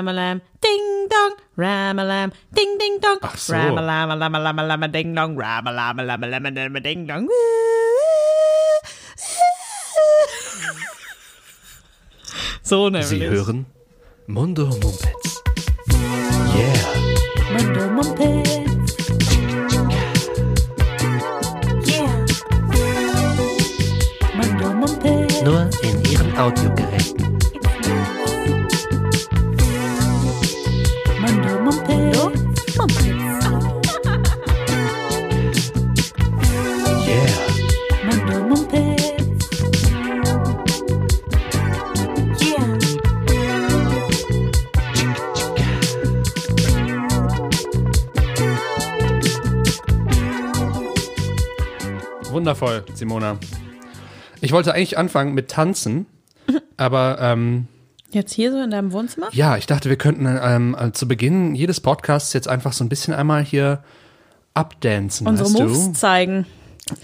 Ramalam, Ding Dong, Ramalam, Ding Ding Dong, Ach so. Ramalama, Lama, Lama, Lama, Ding Dong, Ramalama, Lama, Lama, Lama, Ding Dong. So nämlich. Sie hören Mundo Mumpets. Yeah. Mundo Mumpets. Yeah. Mundo Mumpets. Nur in Ihren Audiogeräten. Wundervoll, Simona. Ich wollte eigentlich anfangen mit Tanzen, aber ähm, Jetzt hier so in deinem Wohnzimmer? ja, ich dachte, wir könnten ähm, äh, zu Beginn jedes Podcasts jetzt einfach so ein bisschen einmal hier abdancen, Unsere Moves du? zeigen.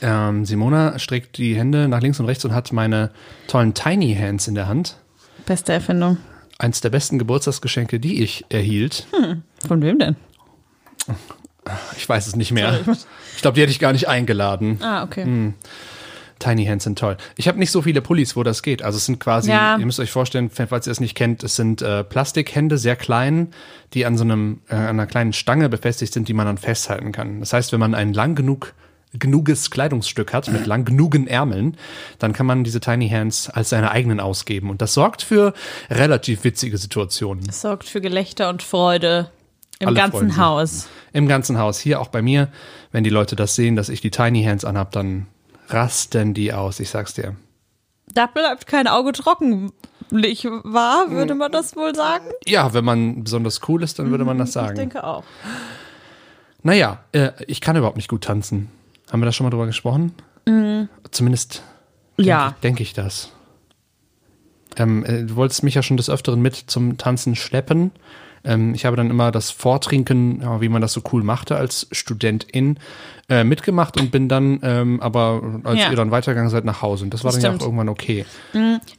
Ähm, Simona streckt die Hände nach links und rechts und hat meine tollen Tiny Hands in der Hand. Beste Erfindung. Eins der besten Geburtstagsgeschenke, die ich erhielt. Von wem denn? Ich weiß es nicht mehr. Ich glaube, die hätte ich gar nicht eingeladen. Ah, okay. Hm. Tiny Hands sind toll. Ich habe nicht so viele Pullis, wo das geht. Also es sind quasi, Ja. ihr müsst euch vorstellen, falls ihr es nicht kennt, es sind äh, Plastikhände, sehr klein, die an so einem, äh, an einer kleinen Stange befestigt sind, die man dann festhalten kann. Das heißt, wenn man ein lang genug genuges Kleidungsstück hat mit lang genugen Ärmeln, dann kann man diese Tiny Hands als seine eigenen ausgeben. Und das sorgt für relativ witzige Situationen. Das sorgt für Gelächter und Freude im Alle ganzen. Haus. Im ganzen Haus, hier auch bei mir, wenn die Leute das sehen, dass ich die Tiny Hands anhab, dann rasten die aus, ich sag's dir. Da bleibt kein Auge trocken. Nicht wahr, würde man das wohl sagen? Ja, wenn man besonders cool ist, dann würde man das Ich sagen. denke auch. Naja, äh, ich kann überhaupt nicht gut tanzen. Haben wir da schon mal drüber gesprochen? Zumindest denke Ja. denk ich das. Ähm, äh, du wolltest mich ja schon des Öfteren mit zum Tanzen schleppen. Ähm, ich habe dann immer das Vortrinken, ja, wie man das so cool machte als Studentin, äh, mitgemacht und bin dann ähm, aber, als Ja. ihr dann weitergegangen seid, nach Hause. Und das war dann ja Stimmt. auch irgendwann okay.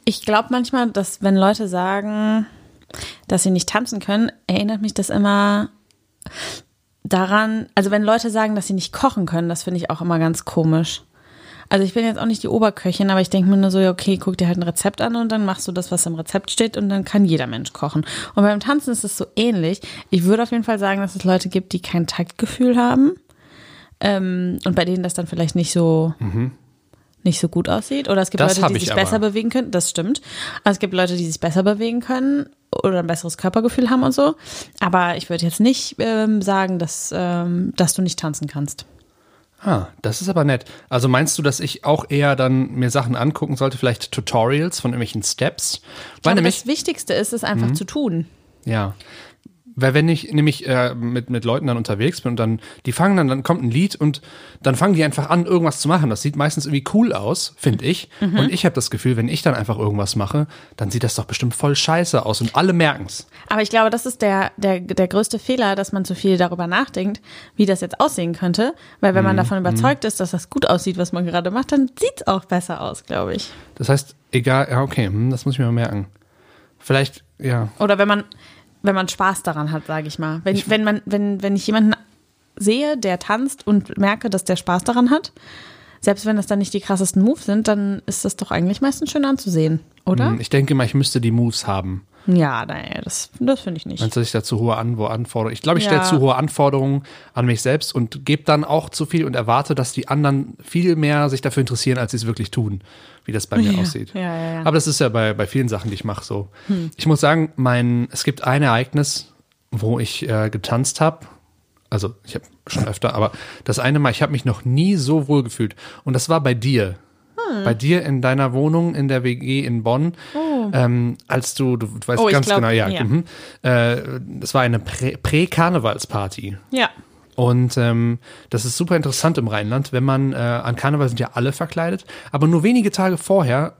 Ich glaube manchmal, dass wenn Leute sagen, dass sie nicht tanzen können, erinnert mich das immer daran, also wenn Leute sagen, dass sie nicht kochen können, das finde ich auch immer ganz komisch. Also ich bin jetzt auch nicht die Oberköchin, aber ich denke mir nur so, ja, okay, guck dir halt ein Rezept an und dann machst du das, was im Rezept steht und dann kann jeder Mensch kochen. Und beim Tanzen ist es so ähnlich. Ich würde auf jeden Fall sagen, dass es Leute gibt, die kein Taktgefühl haben ähm, und bei denen das dann vielleicht nicht so nicht so gut aussieht. Oder es gibt Das Leute, die ich sich aber. besser bewegen können. Das stimmt. Also es gibt Leute, die sich besser bewegen können oder ein besseres Körpergefühl haben und so. Aber ich würde jetzt nicht ähm, sagen, dass, ähm, dass du nicht tanzen kannst. Ah, das ist aber nett. Also meinst du, dass ich auch eher dann mir Sachen angucken sollte, vielleicht Tutorials von irgendwelchen Steps? Weil Aber nämlich, das Wichtigste ist, es einfach zu tun. ja. Weil wenn ich nämlich äh, mit, mit Leuten dann unterwegs bin und dann, die fangen dann, dann kommt ein Lied und dann fangen die einfach an, irgendwas zu machen. Das sieht meistens irgendwie cool aus, finde ich. Und ich habe das Gefühl, wenn ich dann einfach irgendwas mache, dann sieht das doch bestimmt voll scheiße aus und alle merken's. Aber ich glaube, das ist der, der, der größte Fehler, dass man zu viel darüber nachdenkt, wie das jetzt aussehen könnte. Weil wenn man davon überzeugt ist, dass das gut aussieht, was man gerade macht, dann sieht's auch besser aus, glaube ich. Das heißt, egal, ja, okay, hm, das muss ich mir mal merken. Vielleicht, ja. Oder wenn man, wenn man Spaß daran hat, sage ich mal. Wenn, wenn, man, wenn, wenn ich jemanden sehe, der tanzt und merke, dass der Spaß daran hat, selbst wenn das dann nicht die krassesten Moves sind, dann ist das doch eigentlich meistens schön anzusehen, oder? Hm, Ich denke mal, ich müsste die Moves haben. Ja, naja, das, das finde ich nicht. Meinst du, dass ich da zu hohe Anwo- Anforderungen? Ich glaube, ich Ja. stelle zu hohe Anforderungen an mich selbst und gebe dann auch zu viel und erwarte, dass die anderen viel mehr sich dafür interessieren, als sie es wirklich tun, wie das bei mir Ja. aussieht. Ja. Aber das ist ja bei, bei vielen Sachen, die ich mache, so. Ich muss sagen, mein, es gibt ein Ereignis, wo ich äh, getanzt habe. Also, ich habe schon öfter, aber das eine Mal, ich habe mich noch nie so wohl gefühlt. Und das war bei dir. Hm. Bei dir in deiner Wohnung in der WG in Bonn, ähm, als du, du, du weißt Oh, ganz glaub, genau, ja, ja. mhm. äh, das war eine Prä- Prä-Karnevalsparty. ja. Und ähm, das ist super interessant im Rheinland, wenn man, äh, an Karneval sind ja alle verkleidet, aber nur wenige Tage vorher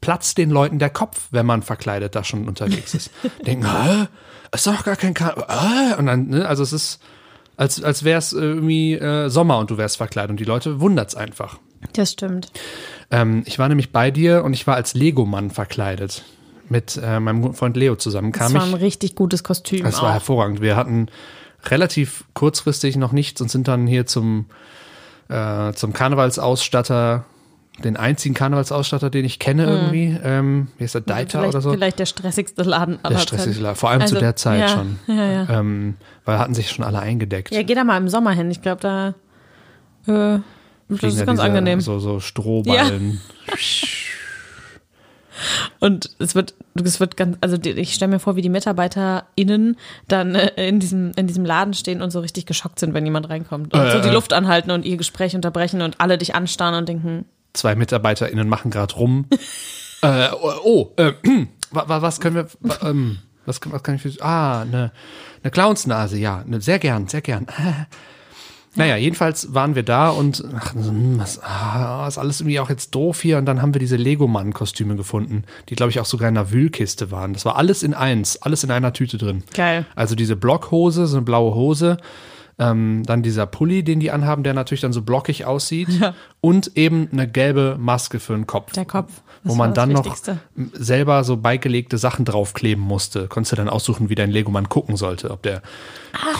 platzt den Leuten der Kopf, wenn man verkleidet da schon unterwegs ist. Denken, hä? Ist doch gar kein Karneval. Und dann, ne, also es ist, als, als wäre es irgendwie äh, Sommer und du wärst verkleidet und die Leute wundert's einfach. Das stimmt. Ähm, ich war nämlich bei dir und ich war als Lego-Mann verkleidet. mit äh, meinem guten Freund Leo zusammen Das kam war ein ich. richtig gutes Kostüm. Das war auch. hervorragend. Wir hatten relativ kurzfristig noch nichts und sind dann hier zum, äh, zum Karnevalsausstatter, den einzigen Karnevalsausstatter, den ich kenne irgendwie. Ähm, wie ist der Deiter Hm. vielleicht, oder so? Vielleicht der stressigste Laden aller Der stressigste. Laden. Vor allem zu Also, der Zeit ja, schon. Ja, ja. Ähm, weil hatten sich schon alle eingedeckt. ja, geh da mal im Sommer hin. Ich glaube, da äh, das ist ja ganz diese, angenehm. So, so Strohballen. Und es wird, es wird ganz, also ich stelle mir vor, wie die MitarbeiterInnen dann äh, in diesem, in diesem Laden stehen und so richtig geschockt sind, wenn jemand reinkommt. Und Äh, so die. Luft anhalten und ihr Gespräch unterbrechen und alle dich anstarren und denken, Zwei MitarbeiterInnen machen gerade rum. äh, oh, äh, wa- wa- was können wir, ähm, was, kann- was kann ich für, ah, eine, eine Clownsnase, ja, ne, sehr gern, sehr gern. Naja, jedenfalls waren wir da und so, hm, was, ah, ist alles irgendwie auch jetzt doof hier. Und dann haben wir diese Lego-Mann-Kostüme gefunden, die, glaube ich, auch sogar in einer Wühlkiste waren. Das war alles in eins, alles in einer Tüte drin. geil. Also diese Blockhose, so eine blaue Hose, ähm, dann dieser Pulli, den die anhaben, der natürlich dann so blockig aussieht Ja. und eben eine gelbe Maske für den Kopf. Der Kopf. Wo man dann noch selber so beigelegte Sachen draufkleben musste. Konntest du dann aussuchen, wie dein Legomann gucken sollte. Ob der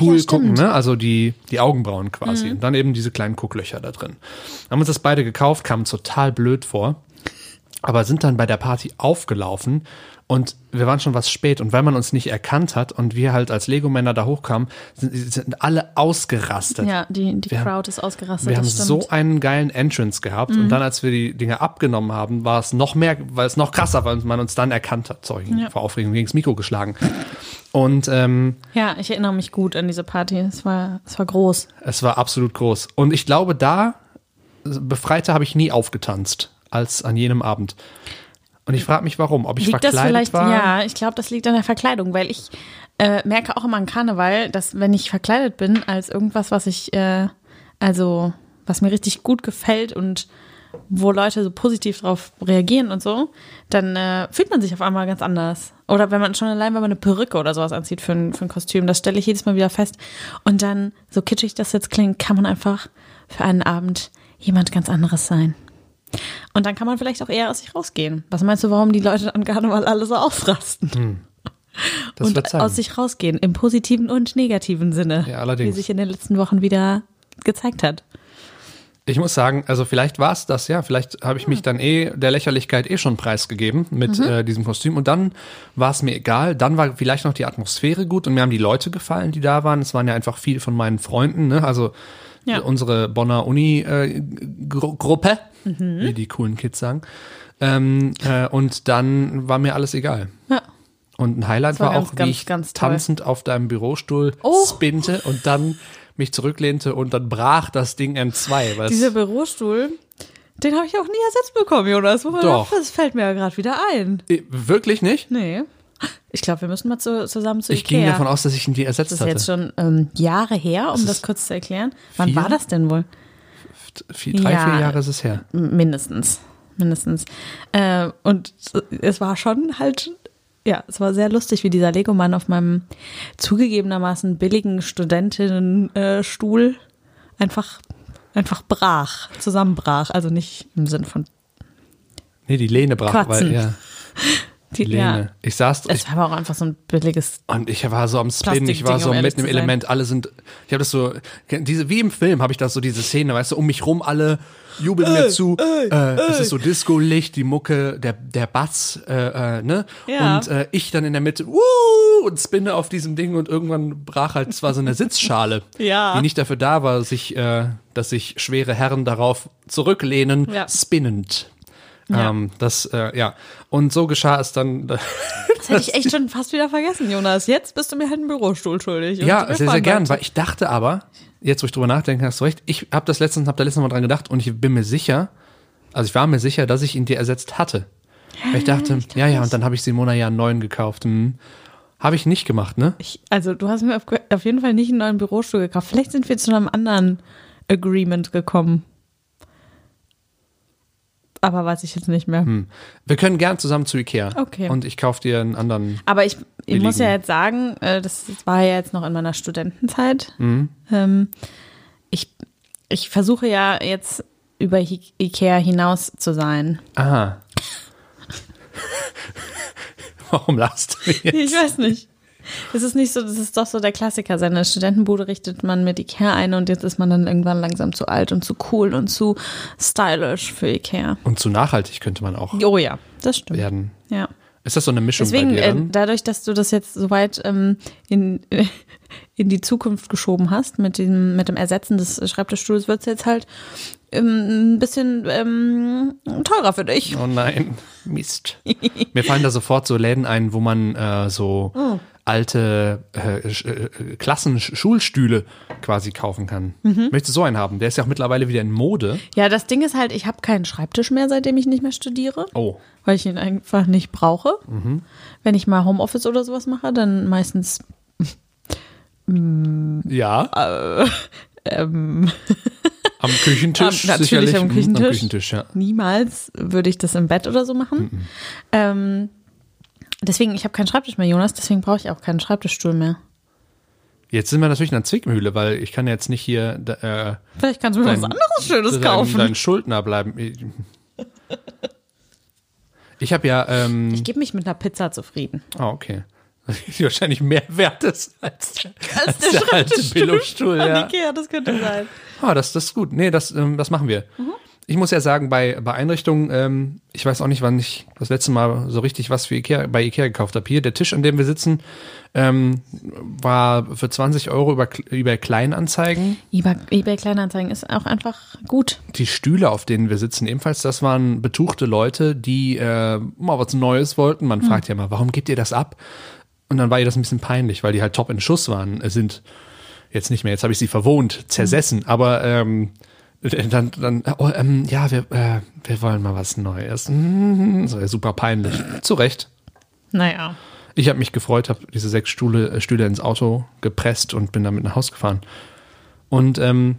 cool ja, gucken. Mhm. ne? Also die, die Augenbrauen quasi. Und dann eben diese kleinen Gucklöcher da drin. Haben uns das beide gekauft, kamen total blöd vor. Aber sind dann bei der Party aufgelaufen und wir waren schon was spät. Und weil man uns nicht erkannt hat und wir halt als Lego-Männer da hochkamen, sind, sind alle ausgerastet. Ja, die, die Wir haben- Crowd ist ausgerastet. Wir haben stimmt. so einen geilen Entrance gehabt Mhm. und dann, als wir die Dinge abgenommen haben, war es noch mehr, weil es noch krasser, weil man uns dann erkannt hat. Sorry, Ja. vor Aufregung gegen das Mikro geschlagen. Und ähm, Ja, ich erinnere mich gut an diese Party. Es war, es war groß. es war absolut groß. Und ich glaube, da befreiter habe ich nie aufgetanzt als an jenem Abend. Und ich frage mich, warum. Ob ich liegt das verkleidet vielleicht, war. ja, ich glaube, das liegt an der Verkleidung, weil ich äh, merke auch immer an Karneval, dass wenn ich verkleidet bin als irgendwas, was ich, äh, also was mir richtig gut gefällt und wo Leute so positiv drauf reagieren und so, dann äh, fühlt man sich auf einmal ganz anders. Oder wenn man schon allein, wenn man eine Perücke oder sowas anzieht für ein, für ein Kostüm, das stelle ich jedes Mal wieder fest. Und dann, so kitschig das jetzt klingt, kann man einfach für einen Abend jemand ganz anderes sein. Und dann kann man vielleicht auch eher aus sich rausgehen. Was meinst du, warum die Leute an Karneval alle so ausrasten? Das wird und sein. aus sich rausgehen, im positiven und negativen Sinne. Ja, allerdings. Wie sich in den letzten Wochen wieder gezeigt hat. Ich muss sagen, also vielleicht war es das, ja. Vielleicht habe ich mich dann eh der Lächerlichkeit eh schon preisgegeben mit Mhm. äh, diesem Kostüm. Und dann war es mir egal. Dann war vielleicht noch die Atmosphäre gut und mir haben die Leute gefallen, die da waren. Es waren ja einfach viele von meinen Freunden, ne? Also Ja. unsere Bonner Uni-Gruppe, wie die coolen Kids sagen. Ähm, äh, und dann war mir alles egal. Ja. Und ein Highlight Das war war, ganz, auch, wie ganz, ich ganz tanzend auf deinem Bürostuhl Oh. spinte und dann mich zurücklehnte und dann brach das Ding in zwei. Weil es- Dieser Bürostuhl, den habe ich auch nie ersetzt bekommen, Jonas. Doch. Das fällt mir ja gerade wieder ein. Äh, Wirklich nicht? Nee. Ich glaube, wir müssen mal zu, zusammen zu Ich Ikea. ging davon aus, dass ich ihn die ersetzt das ist hatte. jetzt schon ähm, Jahre her, um das, kurz zu erklären. Wann vier? war das denn wohl? Vier, drei, Ja. vier Jahre ist es her. Mindestens. Mindestens. Äh, und es war schon halt, ja, es war sehr lustig, wie dieser Lego-Mann auf meinem zugegebenermaßen billigen Studentinnenstuhl einfach, einfach brach, zusammenbrach. Also nicht im Sinn von Nee, die Lehne brach, weil Quatzen. ja, die, Lehne. ja. Ich saß ich, Es war aber auch einfach so ein billiges. und ich war so am Spinnen, ich war so um mitten im. Element, alle sind, ich habe das so, diese, wie im Film habe ich das so, diese Szene, weißt du, um mich rum alle jubeln mir zu, äh, es ist so Disco-Licht, die Mucke, der, der Bass, äh, äh, ne? Ja. Und äh, ich dann in der Mitte, wuh, und spinne auf diesem Ding und irgendwann brach halt, es war so eine Sitzschale, Ja. die nicht dafür da war, sich, äh, dass sich schwere Herren darauf zurücklehnen, Ja. spinnend. Ja. Ähm, das, äh, ja. Und so geschah es dann. Das hätte ich echt schon fast wieder vergessen, Jonas. Jetzt bist du mir halt einen Bürostuhl schuldig. Ja, sehr, sehr gern, weil ich dachte aber, jetzt wo ich drüber nachdenke, hast du recht, ich habe das letztens, habe da letztens mal dran gedacht und ich bin mir sicher, also ich war mir sicher, dass ich ihn dir ersetzt hatte. Weil ich dachte, ja, ja, und dann habe ich Simona ja einen neuen gekauft. Hm. Habe ich nicht gemacht, ne? Ich, also du hast mir auf, auf jeden Fall nicht einen neuen Bürostuhl gekauft. Vielleicht sind wir zu einem anderen Agreement gekommen. Aber weiß ich jetzt nicht mehr. Hm. Wir können gern zusammen zu Ikea. Okay. Und ich kaufe dir einen anderen. Aber ich, ich muss ja jetzt sagen, äh, das war ja jetzt noch in meiner Studentenzeit. Mhm. Ähm, ich, ich versuche ja jetzt über Ikea hinaus zu sein. Aha. Warum lachst du jetzt? Ich weiß nicht. Es ist nicht so, das ist doch so der Klassiker. Seine Studentenbude richtet man mit Ikea ein und jetzt ist man dann irgendwann langsam zu alt und zu cool und zu stylisch für Ikea. Und zu nachhaltig könnte man auch Oh ja, das stimmt. werden. Ja. Ist das so eine Mischung Deswegen, bei dir äh, dadurch, dass du das jetzt so weit ähm, in, in die Zukunft geschoben hast, mit dem, mit dem Ersetzen des Schreibtischstuhls, wird es jetzt halt ähm, ein bisschen ähm, teurer für dich. Oh nein, Mist. Mir fallen da sofort so Läden ein, wo man äh, so Oh. Alte äh, Sch- äh, Klassen-Schulstühle quasi kaufen kann. Mhm. Möchtest du so einen haben? Der ist ja auch mittlerweile wieder in Mode. Ja, das Ding ist halt, ich habe keinen Schreibtisch mehr, seitdem ich nicht mehr studiere, Oh, weil ich ihn einfach nicht brauche. Mhm. Wenn ich mal Homeoffice oder sowas mache, dann meistens ja. ähm, Am Küchentisch. Am- natürlich sicherlich. am Mhm, Küchentisch. Am Küchentisch, ja. niemals würde ich das im Bett oder so machen. Mhm. Ähm, deswegen, ich habe keinen Schreibtisch mehr, Jonas, deswegen brauche ich auch keinen Schreibtischstuhl mehr. Jetzt sind wir natürlich in einer Zwickmühle, weil ich kann jetzt nicht hier äh, Vielleicht kannst du mir was dein- anderes Schönes dein, kaufen. dein Schuldner bleiben. Ich habe ja, ähm, ich gebe mich mit einer Pizza zufrieden. ah, okay. Die wahrscheinlich mehr wert ist als, der- als der der, alte Schreibtischstuhl Billo-Stuhl. Ja. Ikea, das könnte sein. Ah, das, das ist gut. Nee, das, ähm, das machen wir. Ich muss ja sagen, bei, bei Einrichtungen, ähm, ich weiß auch nicht, wann ich das letzte Mal so richtig was für Ikea, bei Ikea gekauft habe. Hier, der Tisch, an dem wir sitzen, ähm, war für 20 Euro über, über Kleinanzeigen. eBay, eBay Kleinanzeigen ist auch einfach gut. Die Stühle, auf denen wir sitzen, ebenfalls, das waren betuchte Leute, die äh, mal was Neues wollten. Man fragt ja mal, warum gebt ihr das ab? Und dann war ihr das ein bisschen peinlich, weil die halt top in Schuss waren. Es sind jetzt nicht mehr, jetzt habe ich sie verwohnt, zersessen, aber ähm, dann, dann oh, ähm, ja, wir, äh, wir wollen mal was Neues. Mm, So, ja, super peinlich. Zu Recht. Naja. Ich habe mich gefreut, habe diese sechs Stühle, äh, Stühle ins Auto gepresst und bin damit nach Hause gefahren. Und ähm,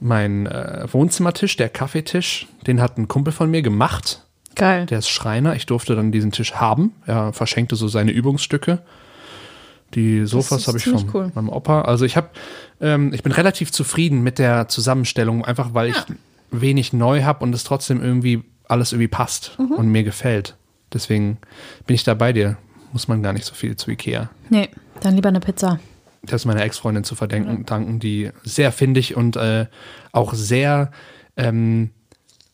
mein äh, Wohnzimmertisch, der Kaffeetisch, den hat ein Kumpel von mir gemacht. Geil. Der ist Schreiner. Ich durfte dann diesen Tisch haben. Er verschenkte so seine Übungsstücke. Die Sofas habe ich von cool. meinem Opa. Also ich habe, ähm, ich bin relativ zufrieden mit der Zusammenstellung, einfach weil ich wenig neu habe und es trotzdem irgendwie alles irgendwie passt Mhm. und mir gefällt. Deswegen bin ich da bei dir. Muss man gar nicht so viel zu Ikea. Nee, dann lieber eine Pizza. Das ist meiner Ex-Freundin zu verdenken, danken, die sehr findig und äh, auch sehr ähm,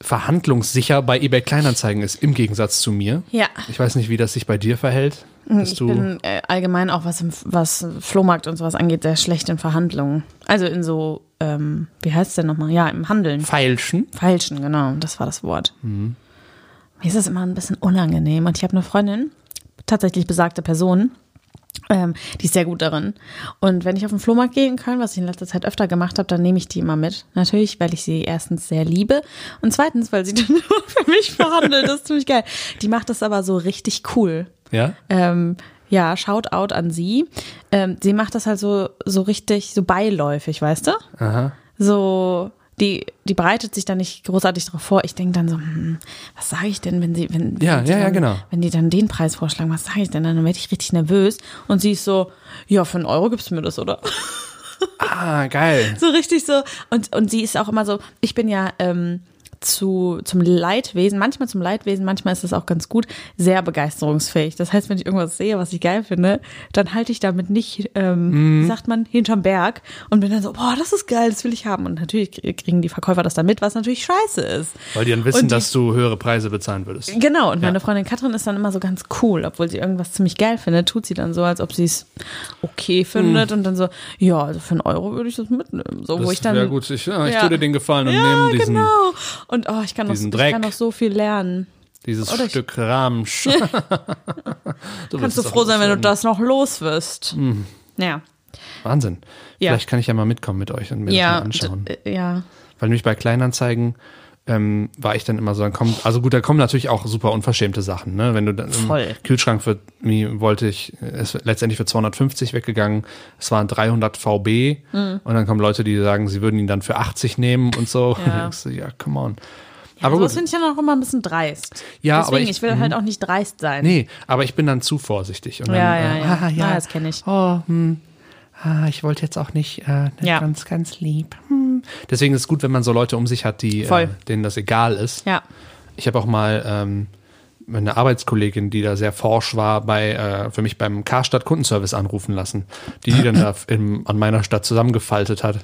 verhandlungssicher bei eBay Kleinanzeigen ist, im Gegensatz zu mir. Ja. Ich weiß nicht, wie das sich bei dir verhält. Dass Ich bin äh, allgemein auch, was, im, was Flohmarkt und sowas angeht, sehr schlecht in Verhandlungen. Also in so, ähm, wie heißt es denn nochmal? Ja, im Handeln. feilschen. Feilschen, genau, das war das Wort. Mhm. Mir ist das immer ein bisschen unangenehm. Und ich habe eine Freundin, tatsächlich besagte Person, ähm, die ist sehr gut darin. Und wenn ich auf den Flohmarkt gehe in Köln, was ich in letzter Zeit öfter gemacht habe, dann nehme ich die immer mit. Natürlich, weil ich sie erstens sehr liebe und zweitens, weil sie dann nur für mich verhandelt. Das ist ziemlich geil. Die macht das aber so richtig cool. Ja? Ähm, ja, Shoutout an sie. Ähm, sie macht das halt so, so richtig, so beiläufig, weißt du? Aha. So, die, die bereitet sich da nicht großartig darauf vor. Ich denke dann so, hm, was sage ich denn, wenn sie, wenn, Ja, wenn ja, ja, dann, genau. wenn die dann den Preis vorschlagen, was sage ich denn dann? Dann werde ich richtig nervös. Und sie ist so, ja, für einen Euro gibst du mir das, oder? Ah, geil. so richtig so. Und, und sie ist auch immer so, ich bin ja ähm, zu, zum Leidwesen, manchmal zum Leidwesen, manchmal ist das auch ganz gut, sehr begeisterungsfähig. Das heißt, wenn ich irgendwas sehe, was ich geil finde, dann halte ich damit nicht, ähm, wie sagt man, hinterm Berg und bin dann so, boah, das ist geil, das will ich haben. Und natürlich kriegen die Verkäufer das dann mit, was natürlich scheiße ist. Weil die dann wissen, die- dass du höhere Preise bezahlen würdest. Genau, und meine Ja. Freundin Katrin ist dann immer so ganz cool, obwohl sie irgendwas ziemlich geil findet, tut sie dann so, als ob sie es okay findet und dann so, ja, also für einen Euro würde ich das mitnehmen. So, wo ich dann. wäre gut. Ich, ja, ich Ja. tue dir den Gefallen und ja, nehme diesen, genau. Und oh, ich kann, noch, ich kann noch so viel lernen. dieses Oder Stück Ramsch. du Kannst du froh sein, wenn du das noch los wirst. Ja. Wahnsinn. Ja. Vielleicht kann ich ja mal mitkommen mit euch und mir Ja, das mal anschauen. äh, ja. Weil nämlich bei Kleinanzeigen ähm, war ich dann immer so, dann kommt, also gut, da kommen natürlich auch super unverschämte Sachen, ne? Wenn du dann im Voll. Kühlschrank für, wie wollte ich, ist letztendlich für 250 weggegangen, es waren 300 VB Mhm. und dann kommen Leute, die sagen, sie würden ihn dann für 80 nehmen und so. Ja. Und du, ja, come on. Aber aber gut, finde ich dann auch immer ein bisschen dreist. Ja, Deswegen, aber ich- ich, will halt auch nicht dreist sein. nee, aber ich bin dann zu vorsichtig. Und dann, Ja, ja, äh, ja. Ah, ja. Ah, das kenn ich. Oh, hm, ah, ich wollte jetzt auch nicht, äh, Ja. ganz, ganz lieb. Hm. Deswegen ist es gut, wenn man so Leute um sich hat, die, äh, denen das egal ist. Ja. Ich habe auch mal ähm, eine Arbeitskollegin, die da sehr forsch war, bei äh, für mich beim Karstadt Kundenservice anrufen lassen, die die dann da im, an meiner Stadt zusammengefaltet hat.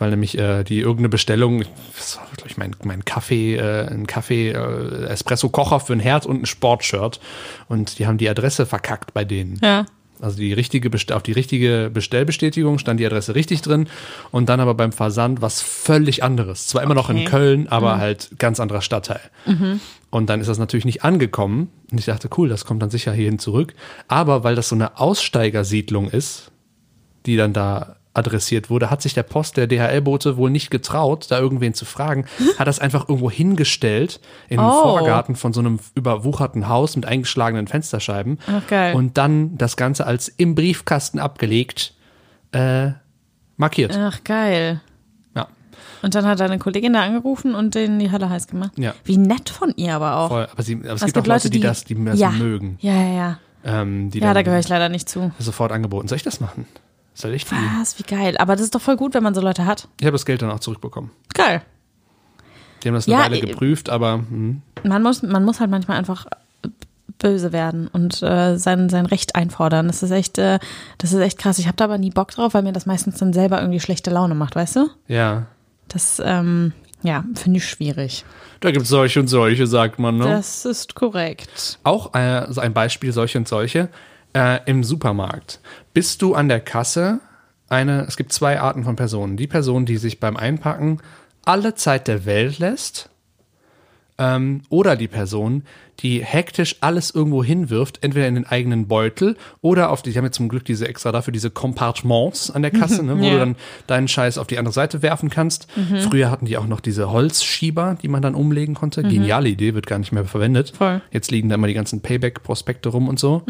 Weil nämlich äh, die irgendeine Bestellung, das war, glaube ich, mein, mein Kaffee, äh, ein Kaffee, äh, Espresso-Kocher für ein Herd und ein Sportshirt. Und die haben die Adresse verkackt bei denen. Ja. Also die richtige auf die richtige Bestellbestätigung stand die Adresse richtig drin und dann aber beim Versand was völlig anderes. Zwar immer noch in Okay. Köln, aber halt ganz anderer Stadtteil. Und dann ist das natürlich nicht angekommen. Und ich dachte, cool, das kommt dann sicher hierhin zurück. Aber weil das so eine Aussteigersiedlung ist, die dann da adressiert wurde, hat sich der Post, der DHL-Bote wohl nicht getraut, da irgendwen zu fragen, hat das einfach irgendwo hingestellt in den Oh. Vorgarten von so einem überwucherten Haus mit eingeschlagenen Fensterscheiben Ach, geil. und dann das Ganze als im Briefkasten abgelegt äh, markiert. Ach, geil. Ja, Und dann hat deine Kollegin da angerufen und denen die Halle heiß gemacht. Ja. Wie nett von ihr aber auch. voll. Aber, sie, aber es Es gibt auch Leute, die, das, die das ja. mögen. Ja, ja, ja. Ähm, die Ja, da gehöre ich leider nicht zu. sofort angeboten. Soll ich das machen? Soll ich die? Was, wie geil. Aber das ist doch voll gut, wenn man so Leute hat. Ich habe das Geld dann auch zurückbekommen. Geil. Die haben das eine Ja, Weile äh, geprüft, aber hm, Man muss, man muss halt manchmal einfach böse werden und äh, sein, sein Recht einfordern. Das ist echt, äh, das ist echt krass. Ich habe da aber nie Bock drauf, weil mir das meistens dann selber irgendwie schlechte Laune macht, weißt du? ja. Das, ähm, ja, finde ich schwierig. Da gibt es solche und solche, sagt man. Ne? Das ist korrekt. Auch äh, ein Beispiel, solche und solche. Äh, Im Supermarkt bist du an der Kasse eine, es gibt zwei Arten von Personen. Die Person, die sich beim Einpacken alle Zeit der Welt lässt, ähm, oder die Person, die hektisch alles irgendwo hinwirft, entweder in den eigenen Beutel oder auf die, die haben jetzt zum Glück diese extra dafür, diese Compartments an der Kasse, ne, wo Ja. du dann deinen Scheiß auf die andere Seite werfen kannst. Früher hatten die auch noch diese Holzschieber, die man dann umlegen konnte. Geniale Idee, wird gar nicht mehr verwendet. Voll. Jetzt liegen da immer die ganzen Payback-Prospekte rum und so.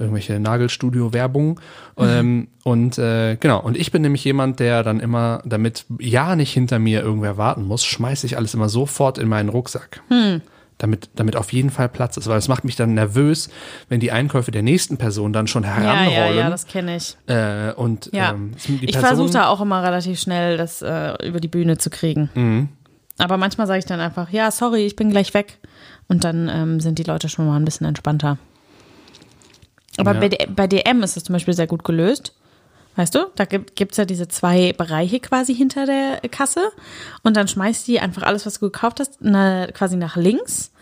Irgendwelche Nagelstudio-Werbung. Ähm, und äh, genau, und ich bin nämlich jemand, der dann immer, damit ja nicht hinter mir irgendwer warten muss, schmeiße ich alles immer sofort in meinen Rucksack. Damit, damit auf jeden Fall Platz ist, weil es macht mich dann nervös, wenn die Einkäufe der nächsten Person dann schon Ja, heranrollen. ja, ja, das kenne ich. äh, und Ja. ähm, ich versuche da auch immer relativ schnell das äh, über die Bühne zu kriegen. Mhm. Aber manchmal sage ich dann einfach, ja, sorry, ich bin gleich weg. Und dann ähm, sind die Leute schon mal ein bisschen entspannter. Aber Ja. bei, DM ist es zum Beispiel sehr gut gelöst. Weißt du, da gibt es ja diese zwei Bereiche quasi hinter der Kasse. Und dann schmeißt die einfach alles, was du gekauft hast, na, quasi nach links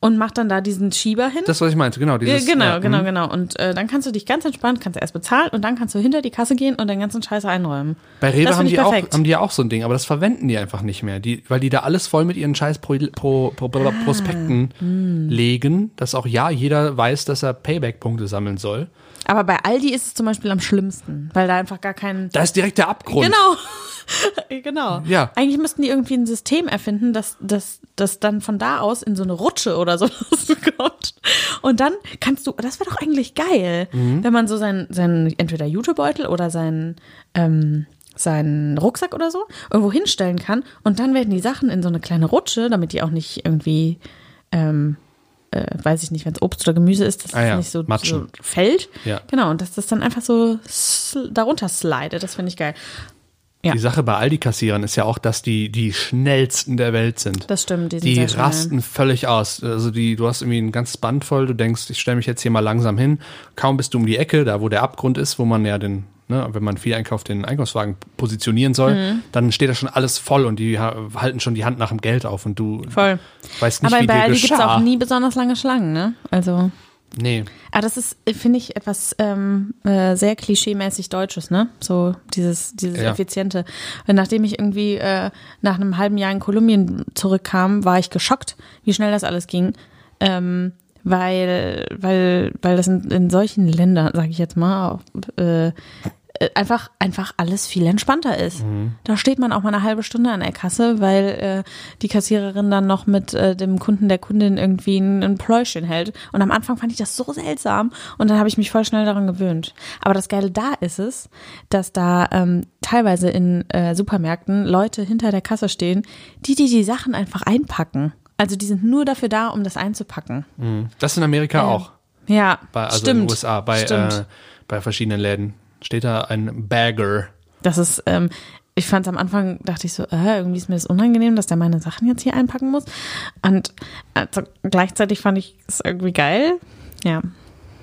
und macht dann da diesen Schieber hin. Das, was ich meinte, genau. Dieses, genau, ja, genau, mhm. genau. Und äh, dann kannst du dich ganz entspannt, kannst du erst bezahlen und dann kannst du hinter die Kasse gehen und den ganzen Scheiß einräumen. Bei Rewe haben die, auch, haben die ja auch so ein Ding, aber das verwenden die einfach nicht mehr. Die, weil die da alles voll mit ihren scheiß Pro, Pro, Pro, Pro, Ah, Prospekten hm. legen, dass auch ja jeder weiß, dass er Payback-Punkte sammeln soll. Aber bei Aldi ist es zum Beispiel am schlimmsten, weil da einfach gar kein. Da ist direkt der Abgrund. Genau. genau. Ja. Eigentlich müssten die irgendwie ein System erfinden, dass das dass dann von da aus in so eine Rutsche oder sowas kommt. Und dann kannst du, das wäre doch eigentlich geil, Mhm. wenn man so seinen, seinen entweder Jutebeutel oder seinen, ähm, seinen Rucksack oder so irgendwo hinstellen kann und dann werden die Sachen in so eine kleine Rutsche, damit die auch nicht irgendwie, ähm, äh, weiß ich nicht, wenn es Obst oder Gemüse ist, dass Ah es ja, nicht so, so fällt. Ja. Genau, und dass das dann einfach so sl darunter slidet, das finde ich geil. Ja. Die Sache bei Aldi-Kassierern ist ja auch, dass die die schnellsten der Welt sind. Das stimmt, die sind Die sehr schnell. rasten völlig aus. Also die, du hast irgendwie ein ganzes Band voll, du denkst, ich stelle mich jetzt hier mal langsam hin. Kaum bist du um die Ecke, da wo der Abgrund ist, wo man ja den, ne, wenn man viel einkauft, den Einkaufswagen positionieren soll, Mhm. dann steht da schon alles voll und die ha- halten schon die Hand nach dem Geld auf und du Voll. weißt nicht, Aber wie bei dir Aldi gibt es auch nie besonders lange Schlangen, ne? Also. Nee. Aber das ist, finde ich, etwas ähm, äh, sehr klischeemäßig Deutsches, ne? So dieses, dieses Ja. Effiziente. Und nachdem ich irgendwie äh, nach einem halben Jahr in Kolumbien zurückkam, war ich geschockt, wie schnell das alles ging. Ähm, weil, weil, weil das in, in solchen Ländern, sage ich jetzt mal, auch, äh, äh, einfach, einfach alles viel entspannter ist. Da steht man auch mal eine halbe Stunde an der Kasse, weil äh, die Kassiererin dann noch mit äh, dem Kunden, der Kundin irgendwie ein, ein Pläuschen hält. Und am Anfang fand ich das so seltsam und dann habe ich mich voll schnell daran gewöhnt. Aber das Geile da ist es, dass da ähm, teilweise in äh, Supermärkten Leute hinter der Kasse stehen, die die, die Sachen einfach einpacken. Also die sind nur dafür da, um das einzupacken. Das in Amerika auch. Ja, Bei, also stimmt. in den USA, bei, äh, bei verschiedenen Läden. Steht da ein Bagger. Das ist, ähm, ich fand es am Anfang, dachte ich so, äh, irgendwie ist mir das unangenehm, dass der meine Sachen jetzt hier einpacken muss. Und also, gleichzeitig fand ich es irgendwie geil. Ja.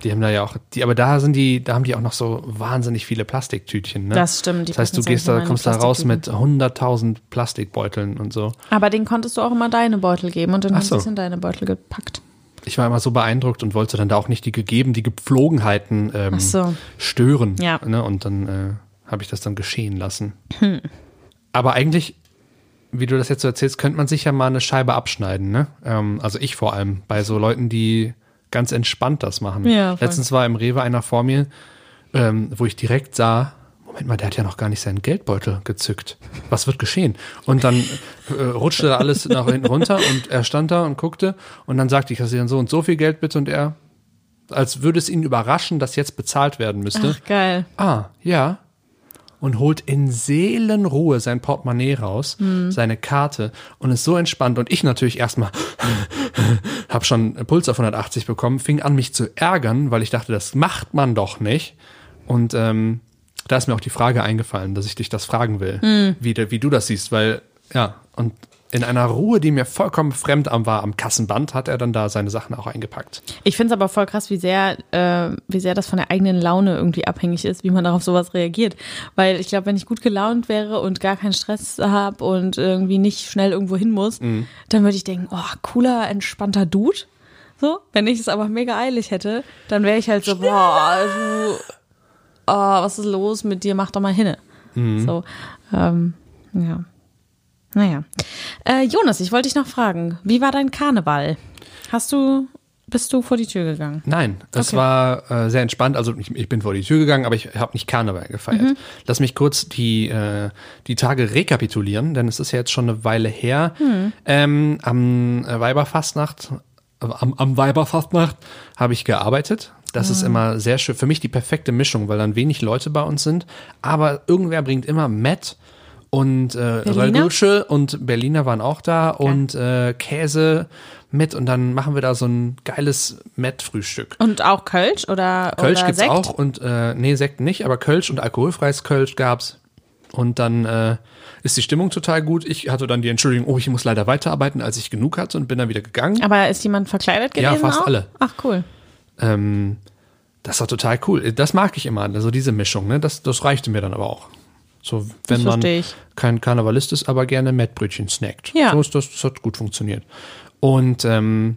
Die haben da ja auch, die, aber da sind die, da haben die auch noch so wahnsinnig viele Plastiktütchen. Ne? Das stimmt. Das heißt, du gehst da, kommst da raus mit 100.000 Plastikbeuteln und so. Aber den konntest du auch immer deine Beutel geben und dann Ach so. sie es in deine Beutel gepackt. Ich war immer so beeindruckt und wollte dann da auch nicht die gegeben, die Gepflogenheiten ähm, so. stören. Ja. Ne? Und dann äh, habe ich das dann geschehen lassen. Aber eigentlich, wie du das jetzt so erzählst, könnte man sich ja mal eine Scheibe abschneiden. Ne? Ähm, also ich vor allem, bei so Leuten, die ganz entspannt das machen. Ja. Letztens war im Rewe einer vor mir, ähm, wo ich direkt sah, Moment mal, der hat ja noch gar nicht seinen Geldbeutel gezückt. Was wird geschehen? Und dann äh, rutschte da alles nach hinten runter und er stand da und guckte und dann sagte ich, Kassiererin so und so viel Geld bitte und er, als würde es ihn überraschen, dass jetzt bezahlt werden müsste. Ach, geil. Ah, ja. Und holt in Seelenruhe sein Portemonnaie raus, Hm. seine Karte und ist so entspannt. Und ich natürlich erstmal habe schon Puls auf 180 bekommen, fing an, mich zu ärgern, weil ich dachte, das macht man doch nicht. Und ähm, da ist mir auch die Frage eingefallen, dass ich dich das fragen will, Hm. wie, du- wie du das siehst, weil, ja, und in einer Ruhe, die mir vollkommen fremd am war, am Kassenband, hat er dann da seine Sachen auch eingepackt. Ich finde es aber voll krass, wie sehr, äh, wie sehr das von der eigenen Laune irgendwie abhängig ist, wie man darauf sowas reagiert. Weil ich glaube, wenn ich gut gelaunt wäre und gar keinen Stress habe und irgendwie nicht schnell irgendwo hin muss, dann würde ich denken, oh, cooler, entspannter Dude. So, wenn ich es aber mega eilig hätte, dann wäre ich halt so, boah, du, oh, was ist los mit dir, mach doch mal hinne. So, ähm, ja. Naja. Äh, Jonas, ich wollte dich noch fragen, wie war dein Karneval? Hast du, bist du vor die Tür gegangen? Nein, es Okay. war äh, sehr entspannt. Also ich, ich bin vor die Tür gegangen, aber ich habe nicht Karneval gefeiert. Mhm. Lass mich kurz die, äh, die Tage rekapitulieren, denn es ist ja jetzt schon eine Weile her. Mhm. Ähm, am äh, Weiberfastnacht, äh, am, am Weiberfastnacht habe ich gearbeitet. Das Mhm. ist immer sehr schön. Für mich die perfekte Mischung, weil dann wenig Leute bei uns sind. Aber irgendwer bringt immer Matt und äh, Berliner? Ragutsche und Berliner waren auch da und äh, Käse mit und dann machen wir da so ein geiles Met-Frühstück. Und auch Kölsch oder, Kölsch oder gibt's Sekt? auch und äh, nee, Sekt nicht, aber Kölsch und alkoholfreies Kölsch gab's. Und dann äh, ist die Stimmung total gut. Ich hatte dann die Entschuldigung, oh, ich muss leider weiterarbeiten, als ich genug hatte und bin dann wieder gegangen. Aber ist jemand verkleidet Ja, gewesen? fast auch? alle. Ach, cool. Ähm, das war total cool. Das mag ich immer, also diese Mischung, ne? Das, das reichte mir dann aber auch. So, wenn man kein Karnevalist ist, aber gerne Mettbrötchen snackt. Ja. So ist das, das hat gut funktioniert. Und ähm,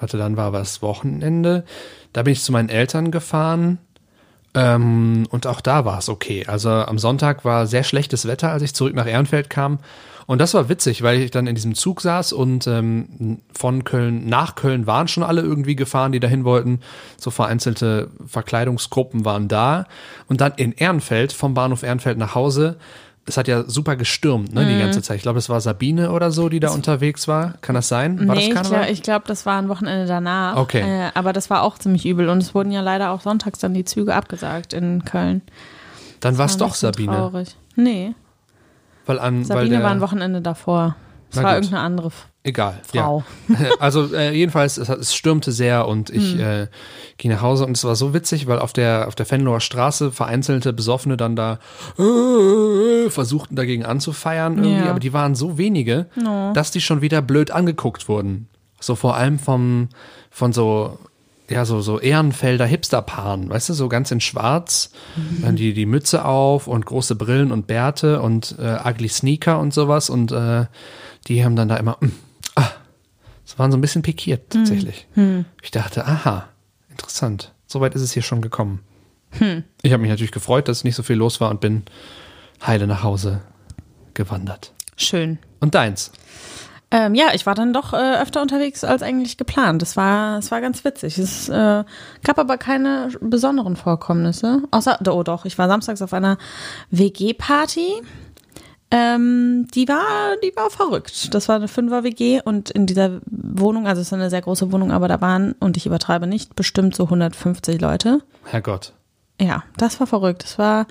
warte, dann war was Wochenende. Da bin ich zu meinen Eltern gefahren. Ähm, und auch da war es okay. Also am Sonntag war sehr schlechtes Wetter, als ich zurück nach Ehrenfeld kam. Und das war witzig, weil ich dann in diesem Zug saß und ähm, von Köln nach Köln waren schon alle irgendwie gefahren, die dahin wollten. So vereinzelte Verkleidungsgruppen waren da. Und dann in Ehrenfeld, vom Bahnhof Ehrenfeld nach Hause, es hat ja super gestürmt, ne, Mhm. die ganze Zeit. Ich glaube, es war Sabine oder so, die da unterwegs war. Kann das sein? War nee, ich das Karneval? glaube, ich glaub, das war ein Wochenende danach. Okay. Äh, aber das war auch ziemlich übel. Und es wurden ja leider auch sonntags dann die Züge abgesagt in Köln. dann war es doch Sabine. Traurig. Nee, Weil an, weil Sabine der, war ein Wochenende davor. Es war gut. irgendeine andere Egal. Frau. Ja. Also äh, jedenfalls, es, es stürmte sehr und ich Hm. äh, ging nach Hause und es war so witzig, weil auf der auf der Venloer Straße vereinzelte Besoffene dann da äh, versuchten dagegen anzufeiern irgendwie, Ja. aber die waren so wenige, dass die schon wieder blöd angeguckt wurden. So vor allem vom von so ja, so, so Ehrenfelder Hipsterpaaren, weißt du, so ganz in schwarz, dann die, die Mütze auf und große Brillen und Bärte und äh, ugly Sneaker und sowas und äh, die haben dann da immer, so waren so ein bisschen pikiert tatsächlich. Ich dachte, aha, interessant, soweit ist es hier schon gekommen. Ich habe mich natürlich gefreut, dass nicht so viel los war und bin heile nach Hause gewandert. Schön. Und deins? Ähm, ja, ich war dann doch äh, öfter unterwegs als eigentlich geplant. Das war, es war ganz witzig. Es äh, gab aber keine besonderen Vorkommnisse. Außer, oh doch, ich war samstags auf einer WG-Party. Ähm, die war, die war verrückt. Das war eine Fünfer-WG und in dieser Wohnung, also es ist eine sehr große Wohnung, aber da waren, und ich übertreibe nicht, bestimmt so 150 Leute. Herrgott. Ja, das war verrückt. Das war,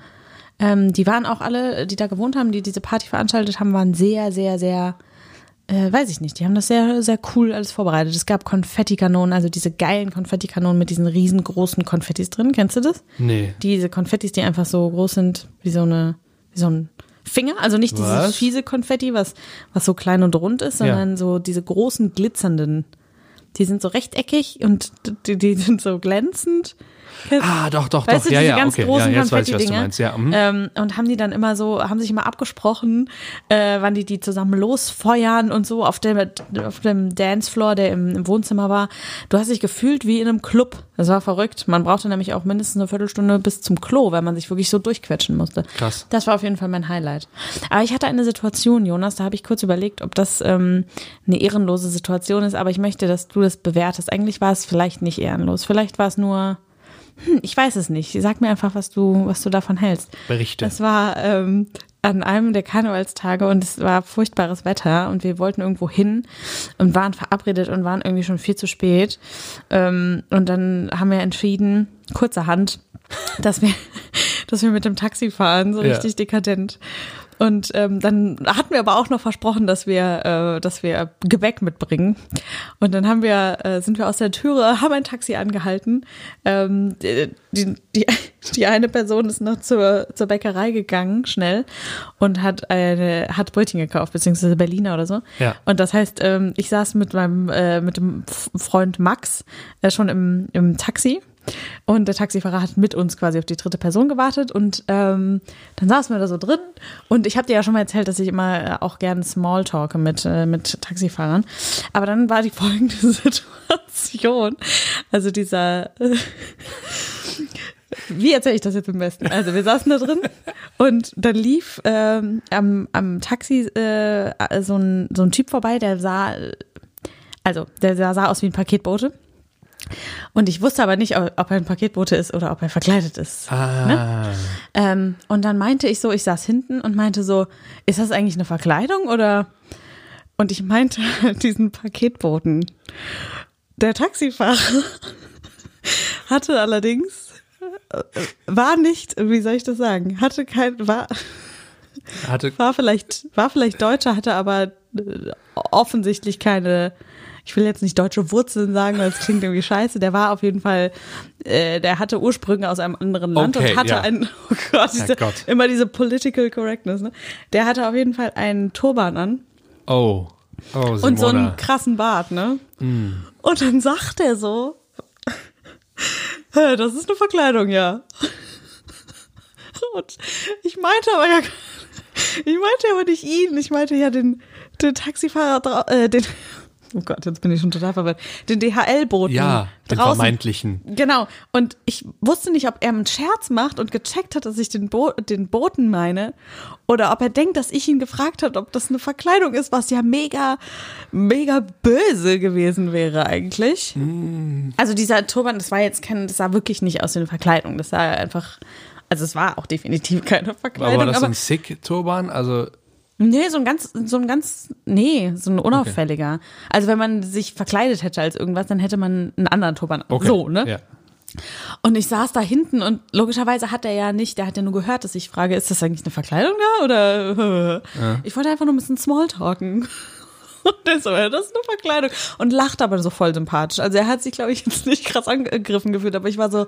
ähm, die waren auch alle, die da gewohnt haben, die diese Party veranstaltet haben, waren sehr, sehr, sehr, äh, weiß ich nicht, die haben das sehr, sehr cool alles vorbereitet. Es gab Konfettikanonen, also diese geilen Konfettikanonen mit diesen riesengroßen Konfettis drin. Kennst du das? Nee. Diese Konfettis, die einfach so groß sind wie so eine, wie so ein Finger, also nicht Was? dieses fiese Konfetti, was, was so klein und rund ist, sondern so diese großen glitzernden. Die sind so rechteckig und die, die sind so glänzend. Ah, doch, doch, Weißt doch. du, ja, diese ja, ganz okay. Ja, großen jetzt weiß ich, was du meinst. Ja, mhm. Ähm, und haben die dann immer so, haben sich immer abgesprochen, äh, wann die die zusammen losfeuern und so auf dem, auf dem Dancefloor, der im, im Wohnzimmer war. Du hast dich gefühlt wie in einem Club. Das war verrückt. Man brauchte nämlich auch mindestens eine Viertelstunde bis zum Klo, weil man sich wirklich so durchquetschen musste. Krass. Das war auf jeden Fall mein Highlight. Aber ich hatte eine Situation, Jonas, da habe ich kurz überlegt, ob das ähm, eine ehrenlose Situation ist, aber ich möchte, dass du das bewertest. Eigentlich war es vielleicht nicht ehrenlos. Vielleicht war es nur, hm, ich weiß es nicht. Sag mir einfach, was du, was du davon hältst. Berichte. Das war ähm, an einem der Karnevalstage und es war furchtbares Wetter und wir wollten irgendwo hin und waren verabredet und waren irgendwie schon viel zu spät. Ähm, und dann haben wir entschieden, kurzerhand, dass wir, dass wir mit dem Taxi fahren, so Ja. richtig dekadent. Und ähm, dann hatten wir aber auch noch versprochen, dass wir, äh, dass wir Gebäck mitbringen. Und dann haben wir, äh, sind wir aus der Türe, haben ein Taxi angehalten. Ähm, die, die, die, eine Person ist noch zur, zur Bäckerei gegangen, schnell, und hat eine, hat Brötchen gekauft, beziehungsweise Berliner oder so. Ja. Und das heißt, ähm, ich saß mit meinem, äh, mit dem Freund Max äh, schon im, im Taxi. Und der Taxifahrer hat mit uns quasi auf die dritte Person gewartet und ähm, dann saßen wir da so drin und ich habe dir ja schon mal erzählt, dass ich immer äh, auch gerne Smalltalke mit, äh, mit Taxifahrern. Aber dann war die folgende Situation. Also dieser wie erzähle ich das jetzt am besten? Also wir saßen da drin und dann lief ähm, am, am Taxi äh, so, ein, so ein Typ vorbei, der sah, also der sah, sah aus wie ein Paketbote. Und ich wusste aber nicht, ob er ein Paketbote ist oder ob er verkleidet ist. Ah, Ähm, und dann meinte ich so, ich saß hinten und meinte so, ist das eigentlich eine Verkleidung oder? Und ich meinte diesen Paketboten. Der Taxifahrer hatte allerdings, äh, war nicht, wie soll ich das sagen, hatte kein, war, hatte, war vielleicht, war vielleicht Deutscher, hatte aber äh, offensichtlich keine, ich will jetzt nicht deutsche Wurzeln sagen, weil es klingt irgendwie scheiße. Der war auf jeden Fall, äh, der hatte Ursprünge aus einem anderen Land Okay, und hatte ja. einen, oh Gott, diese, Gott. immer diese Political Correctness, ne? Der hatte auf jeden Fall einen Turban an oh, oh, Simona. und so einen krassen Bart, ne? Und dann sagt er so, "Hä, das ist eine Verkleidung, ja. Und ich meinte aber ja, ich meinte aber nicht ihn, ich meinte ja den, den Taxifahrer, äh, den, oh Gott, jetzt bin ich schon total verwirrt, den DHL-Boten ja, den draußen. vermeintlichen. Genau. Und ich wusste nicht, ob er einen Scherz macht und gecheckt hat, dass ich den, Bo den Boten meine oder ob er denkt, dass ich ihn gefragt habe, ob das eine Verkleidung ist, was ja mega, mega böse gewesen wäre eigentlich. Mm. Also dieser Turban, das war jetzt kein, das sah wirklich nicht aus wie eine Verkleidung. Das sah einfach, also es war auch definitiv keine Verkleidung. Aber war das aber ein Sick-Turban? Also, Nee, so ein ganz, so ein ganz, nee, so ein unauffälliger. Also wenn man sich verkleidet hätte als irgendwas, dann hätte man einen anderen Turban. okay. So, ne? Ja. Und ich saß da hinten und logischerweise hat er ja nicht, der hat ja nur gehört, dass ich frage, ist das eigentlich eine Verkleidung da oder? Ich wollte einfach nur ein bisschen Smalltalken. Und der so, ja, das ist eine Verkleidung. Und lacht aber so voll sympathisch. Also er hat sich, glaube ich, jetzt nicht krass angegriffen gefühlt, aber ich war so,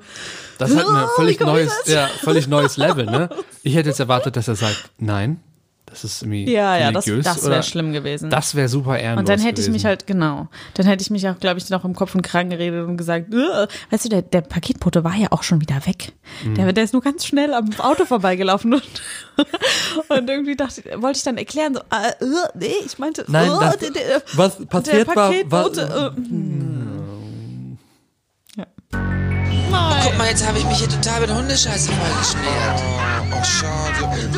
Das hat ein Oh, völlig neues, ja, völlig neues Level, ne? Ich hätte jetzt erwartet, dass er sagt, nein, das ist irgendwie ja, ja, das, religiös das wäre schlimm gewesen. Das wäre super ehrenlos Und dann hätte ich gewesen. mich halt, genau, dann hätte ich mich auch, glaube ich, noch im Kopf und Kragen geredet und gesagt, "Ugh." weißt du, der, der Paketbote war ja auch schon wieder weg. Mhm. Der, der ist nur ganz schnell am Auto vorbeigelaufen und, und irgendwie dachte, ich- wollte ich dann erklären, so, ugh, nee, ich meinte, Nein, ugh, das- der, der, was der passiert war, war Paketbote, Nein. Guck mal, jetzt habe ich mich hier total mit Hundescheiße vollgeschmiert. Ach, schade.